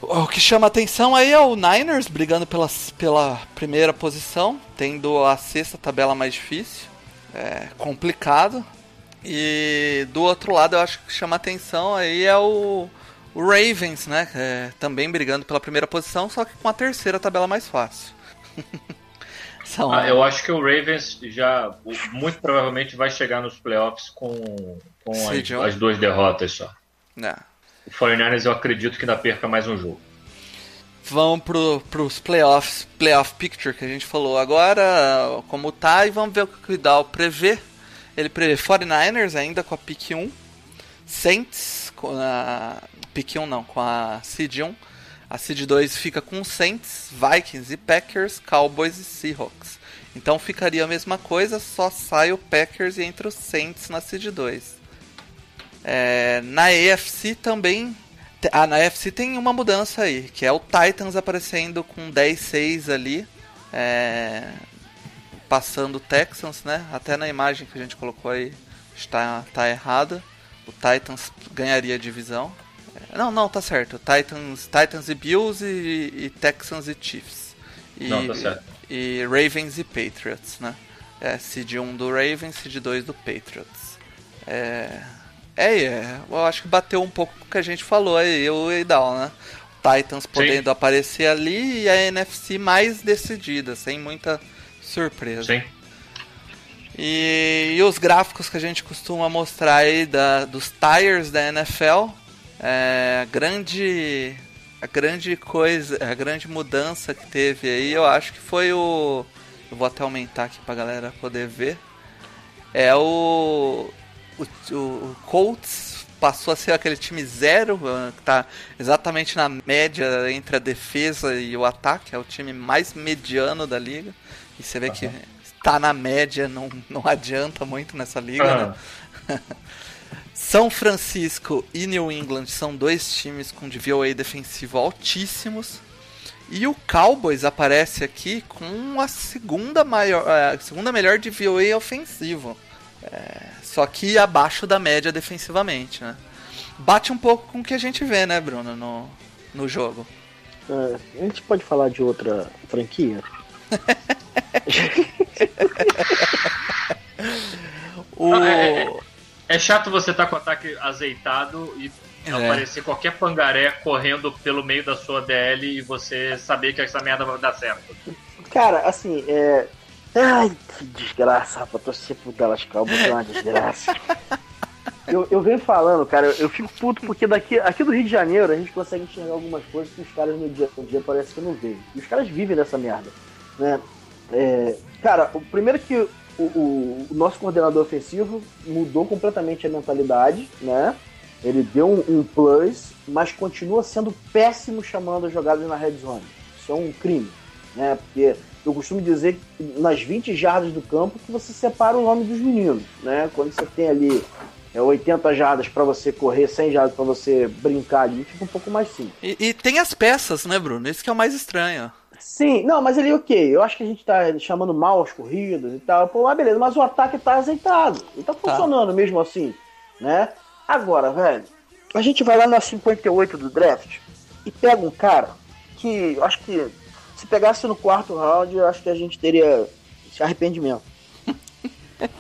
O que chama atenção aí é o Niners brigando pela, pela primeira posição, tendo a sexta tabela mais difícil. É complicado. E do outro lado eu acho que chama atenção aí é o, o Ravens, né? É, também brigando pela primeira posição, só que com a terceira tabela mais fácil. São, Ah, eu acho que o Ravens já muito provavelmente vai chegar nos playoffs com, com as, as duas derrotas só. né? O 49ers eu acredito que ainda perca mais um jogo. Vamos pro, pros playoffs, playoff picture que a gente falou agora, como tá, e vamos ver o que o Idal prevê. Ele prevê 49ers ainda com a pick 1, Saints com a pick 1 não, com a seed 1. A seed 2 fica com Saints, Vikings e Packers, Cowboys e Seahawks. Então ficaria a mesma coisa, só sai o Packers e entra os Saints na seed 2. É, na AFC também. Ah, na AFC tem uma mudança aí, que é o Titans aparecendo com 10-6 ali. é, passando o Texans, né? Até na imagem que a gente colocou aí está tá errada. O Titans ganharia a divisão. É, Não, não, tá certo. Titans, Titans e Bills e, e Texans e Chiefs. E, Não, tá certo. E Ravens e Patriots, né? É, seed 1 do Ravens, seed 2 do Patriots. É, é, é, eu acho que bateu um pouco com o que a gente falou aí, o Eidal, né? Titans podendo aparecer ali e a NFC mais decidida, sem muita surpresa. Sim. E, e os gráficos que a gente costuma mostrar aí da, dos tires da NFL, é, a grande a grande coisa, a grande mudança que teve aí, eu acho que foi o eu vou até aumentar aqui pra galera poder ver. É o o, o Colts passou a ser aquele time zero, eh, que tá exatamente na média entre a defesa e o ataque, é o time mais mediano da liga. E você vê que tá na média, não, não adianta muito nessa liga, né? São Francisco e New England são dois times com DVOA defensivo altíssimos. E o Cowboys aparece aqui com a segunda maior, a segunda melhor DVOA ofensivo. É, só que abaixo da média defensivamente, né? Bate um pouco com o que a gente vê, né, Bruno, no, no jogo. É, a gente pode falar de outra franquia? O... É, é. É chato você estar com o ataque azeitado e É. aparecer qualquer pangaré correndo pelo meio da sua DL e você saber que essa merda vai dar certo. Cara, assim, é. Ai, que desgraça, rapaz. Torcer pro Dallas Cowboys é uma desgraça. Eu, eu venho falando, cara, eu, eu fico puto porque daqui aqui do Rio de Janeiro a gente consegue enxergar algumas coisas que os caras no dia a dia parece que não veem. E os caras vivem nessa merda, né? É, cara, o primeiro que o, o- o nosso coordenador ofensivo mudou completamente a mentalidade, né? Ele deu um, um plus, mas continua sendo péssimo chamando as jogadas na red zone. Isso é um crime, né? Porque eu costumo dizer que nas 20 jardas do campo que você separa o nome dos meninos, né? Quando você tem ali é, 80 jardas para você correr, 100 jardas para você brincar ali, fica um pouco mais simples. E, e tem as peças, né, Bruno? Isso que é o mais estranho. Sim, não, mas ele ok. Eu acho que a gente tá chamando mal as corridas e tal. Pô, mas beleza, mas o ataque tá azeitado. E tá funcionando mesmo assim, né? Agora, velho, a gente vai lá na 58 do draft e pega um cara que eu acho que se pegasse no quarto round, eu acho que a gente teria esse arrependimento.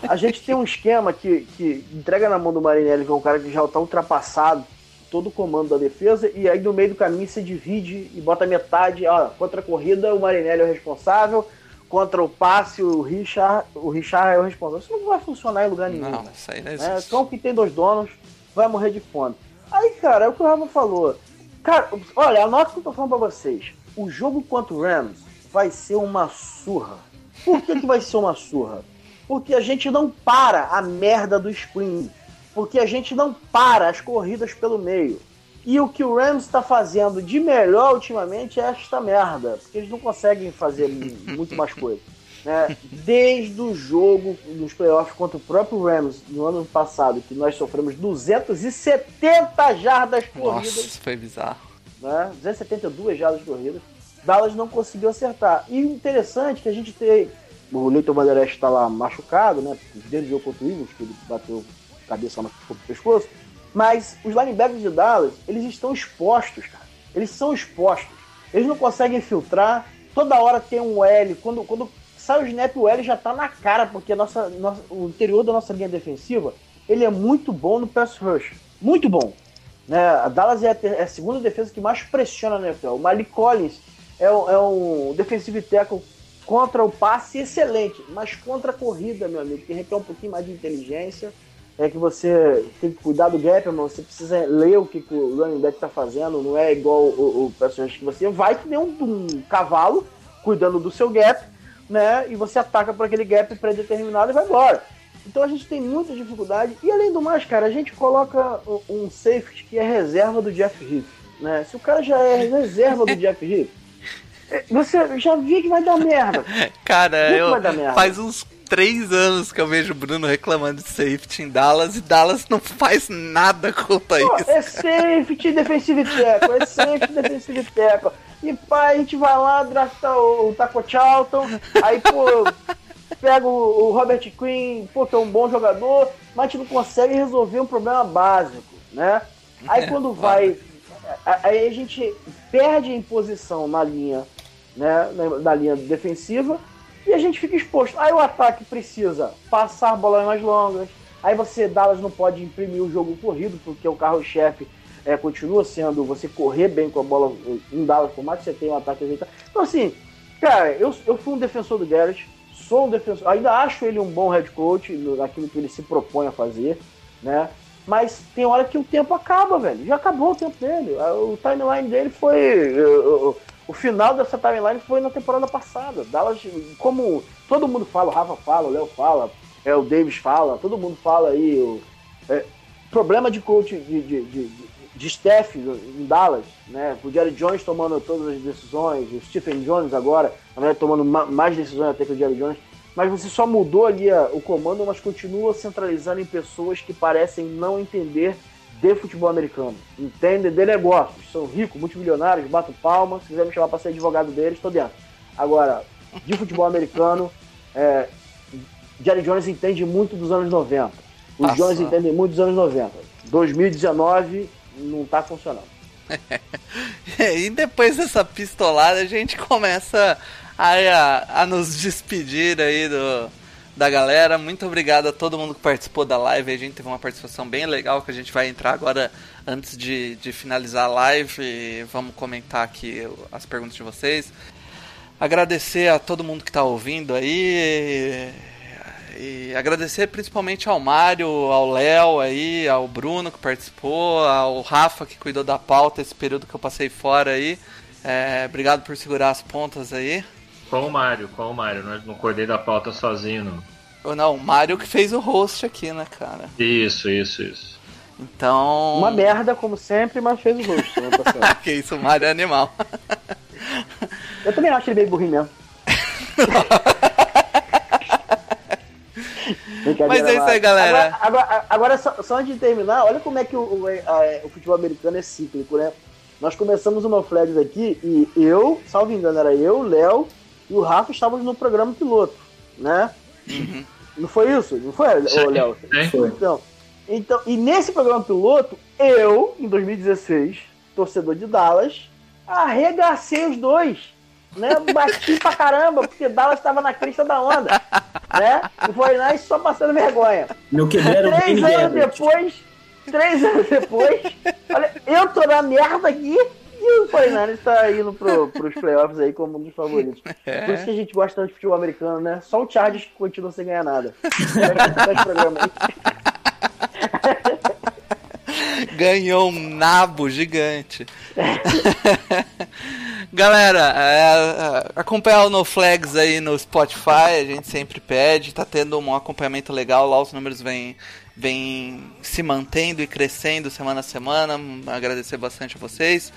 A gente tem um esquema que, que entrega na mão do Marinelli, que é um cara que já tá ultrapassado todo o comando da defesa, e aí no meio do caminho você divide e bota metade, ó, contra a corrida o Marinelli é o responsável, contra o passe o Richard, o Richard é o responsável. Isso não vai funcionar em lugar nenhum. Não, isso aí não É, existe. cão que tem dois donos vai morrer de fome. Aí, cara, é o que o Rafa falou. Cara, olha, anota o que eu tô falando pra vocês. O jogo contra o Rams vai ser uma surra. Por que, que vai ser uma surra? Porque a gente não para a merda do screen. Porque a gente não para as corridas pelo meio. E o que o Rams está fazendo de melhor ultimamente é esta merda. Porque eles não conseguem fazer mu- muito mais coisa. Né? Desde o jogo dos playoffs contra o próprio Rams no ano passado, que nós sofremos 270 jardas corridas Nossa, foi bizarro. Né? 272 jardas corridas. Dallas não conseguiu acertar. E interessante é que a gente tem. O Leighton Vander está lá machucado, né? Desde o jogo contra o Eagles, que ele bateu cabeça no pescoço. Mas os linebackers de Dallas, eles estão expostos, cara. Eles são expostos. Eles não conseguem filtrar. Toda hora tem um L. Quando, quando sai o snap, o L já tá na cara, porque nossa, nossa- o interior da nossa linha defensiva, ele é muito bom no pass rush. Muito bom. Né? A Dallas é a, é a segunda defesa que mais pressiona na NFL. O Malik Collins é, um- é um defensive tackle contra o passe excelente, mas contra a corrida, meu amigo, que requer um pouquinho mais de inteligência. É que você tem que cuidar do gap, mas você precisa ler o que, o running back tá fazendo. Não é igual o, o rush que você vai que nem um, um cavalo cuidando do seu gap, né? E você ataca por aquele gap predeterminado e vai embora. Então a gente tem muita dificuldade. E além do mais, cara, a gente coloca um- safety que é reserva do Jeff Heath. Né? Se o cara já é reserva do Jeff Heath, eh, você já vê que vai dar merda. Cara, eu merda. faz uns três anos que eu vejo o Bruno reclamando de safety em Dallas e Dallas não faz nada contra Pô, isso. é safety defensive tackle, é safety defensive tackle. E pá, a gente vai lá, drafta o, o Taco Charlton, aí, pô, pega o, Robert Quinn, pô, que é um bom jogador, mas não consegue resolver um problema básico, né? Aí É, quando vai. Aí a gente perde em posição na linha, né? Na linha defensiva e a gente fica exposto. Aí o ataque precisa passar bolas mais longas. Aí você, Dallas, não pode imprimir o jogo corrido, porque o carro-chefe é, continua sendo você correr bem com a bola em Dallas, por mais que você tenha um ataque ajeitado. Então, assim, cara, eu, eu fui um defensor do Garrett, Sou um defensor, ainda acho ele um bom head coach naquilo que ele se propõe a fazer, né? Mas tem hora que o tempo acaba, velho. Já acabou o tempo dele. O timeline dele foi. o- final dessa timeline foi na temporada passada. Dallas, como todo mundo fala, o Rafa fala, o Léo fala, é, o Davis fala, todo mundo fala aí. O, é, problema de coach de, de, de- de staff em Dallas, né? O Jerry Jones tomando todas as decisões, o Stephen Jones agora, na verdade, tomando ma- mais decisões até que o Jerry Jones. Mas você só mudou ali a- o comando, mas continua centralizando em pessoas que parecem não entender de futebol americano. Entendem de negócios. São ricos, multimilionários, bato palma. Se quiser me chamar para ser advogado deles, estou dentro. Agora, de futebol americano, é, Jerry Jones entende muito dos anos 90. Os Passa. Jones entendem muito dos anos 90. 2019 não tá funcionando. E depois dessa pistolada a gente começa a, a, a nos despedir aí do, da galera. Muito obrigado a todo mundo que participou da live. A gente teve uma participação bem legal que a gente vai entrar agora antes de, de finalizar a live. E vamos comentar aqui as perguntas de vocês. Agradecer a todo mundo que está ouvindo aí. E agradecer principalmente ao Mário, ao Léo aí, ao Bruno que participou, ao Rafa que cuidou da pauta esse período que eu passei fora aí. É, obrigado por segurar as pontas aí. Com o Mário, com o Mário. Não, não acordei da pauta sozinho, não. Ou não, o Mário que fez o host aqui, né, cara? Isso, isso, isso. Então. Uma merda, como sempre, mas fez o rosto. semana passada. que isso, o Mário é animal. Eu também acho ele meio burrinho mesmo. Mas é isso aí, galera. Agora, agora, agora só, só antes de terminar, olha como é que o, o, a- o futebol americano é cíclico, né? Nós começamos uma Flags aqui e eu, salvo engano, era eu, o Léo e o Rafa estávamos no programa piloto, né? Não foi isso? Não foi, Léo? Foi. Então, então, e nesse programa piloto, eu, em 2016, torcedor de Dallas, arregacei os dois. Né? Bati pra caramba, porque Dallas estava na crista da onda. Né? E foi lá só passando vergonha. Meu o Três anos depois, três anos depois, olha, eu tô na merda aqui e o 49 tá indo pro, pros playoffs aí como um dos favoritos. Por isso que a gente gosta tanto de futebol americano, né? Só o Chargers que continua sem ganhar nada. Ganhou um nabo gigante. Galera, é, é, acompanhar o No Flags aí no Spotify, a gente sempre pede, tá tendo um acompanhamento legal lá, os números vêm vem se mantendo e crescendo semana a semana. Agradecer bastante a vocês.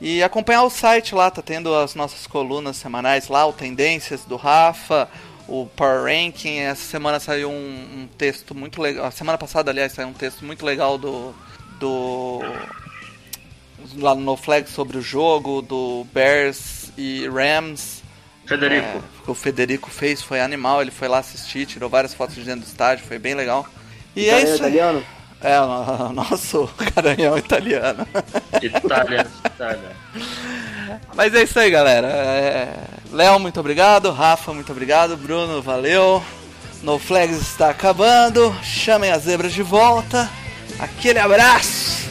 E acompanhar o site lá, tá tendo as nossas colunas semanais lá, o Tendências do Rafa, o Power Ranking. Essa semana saiu um, um texto muito legal. A semana passada, aliás, saiu um texto muito legal do. do lá no Flag sobre o jogo, do Bears e Rams. Federico, É, que o Federico fez, foi animal, ele foi lá assistir, tirou várias fotos de dentro do estádio, foi bem legal. E é Italiano, isso. aí. italiano? É, o nosso garanhão italiano. Itália, Itália. Mas é isso aí, galera. É, Léo, muito obrigado. Rafa, muito obrigado. Bruno, valeu. No Flags está acabando. Chamem as zebras de volta. Aquele abraço.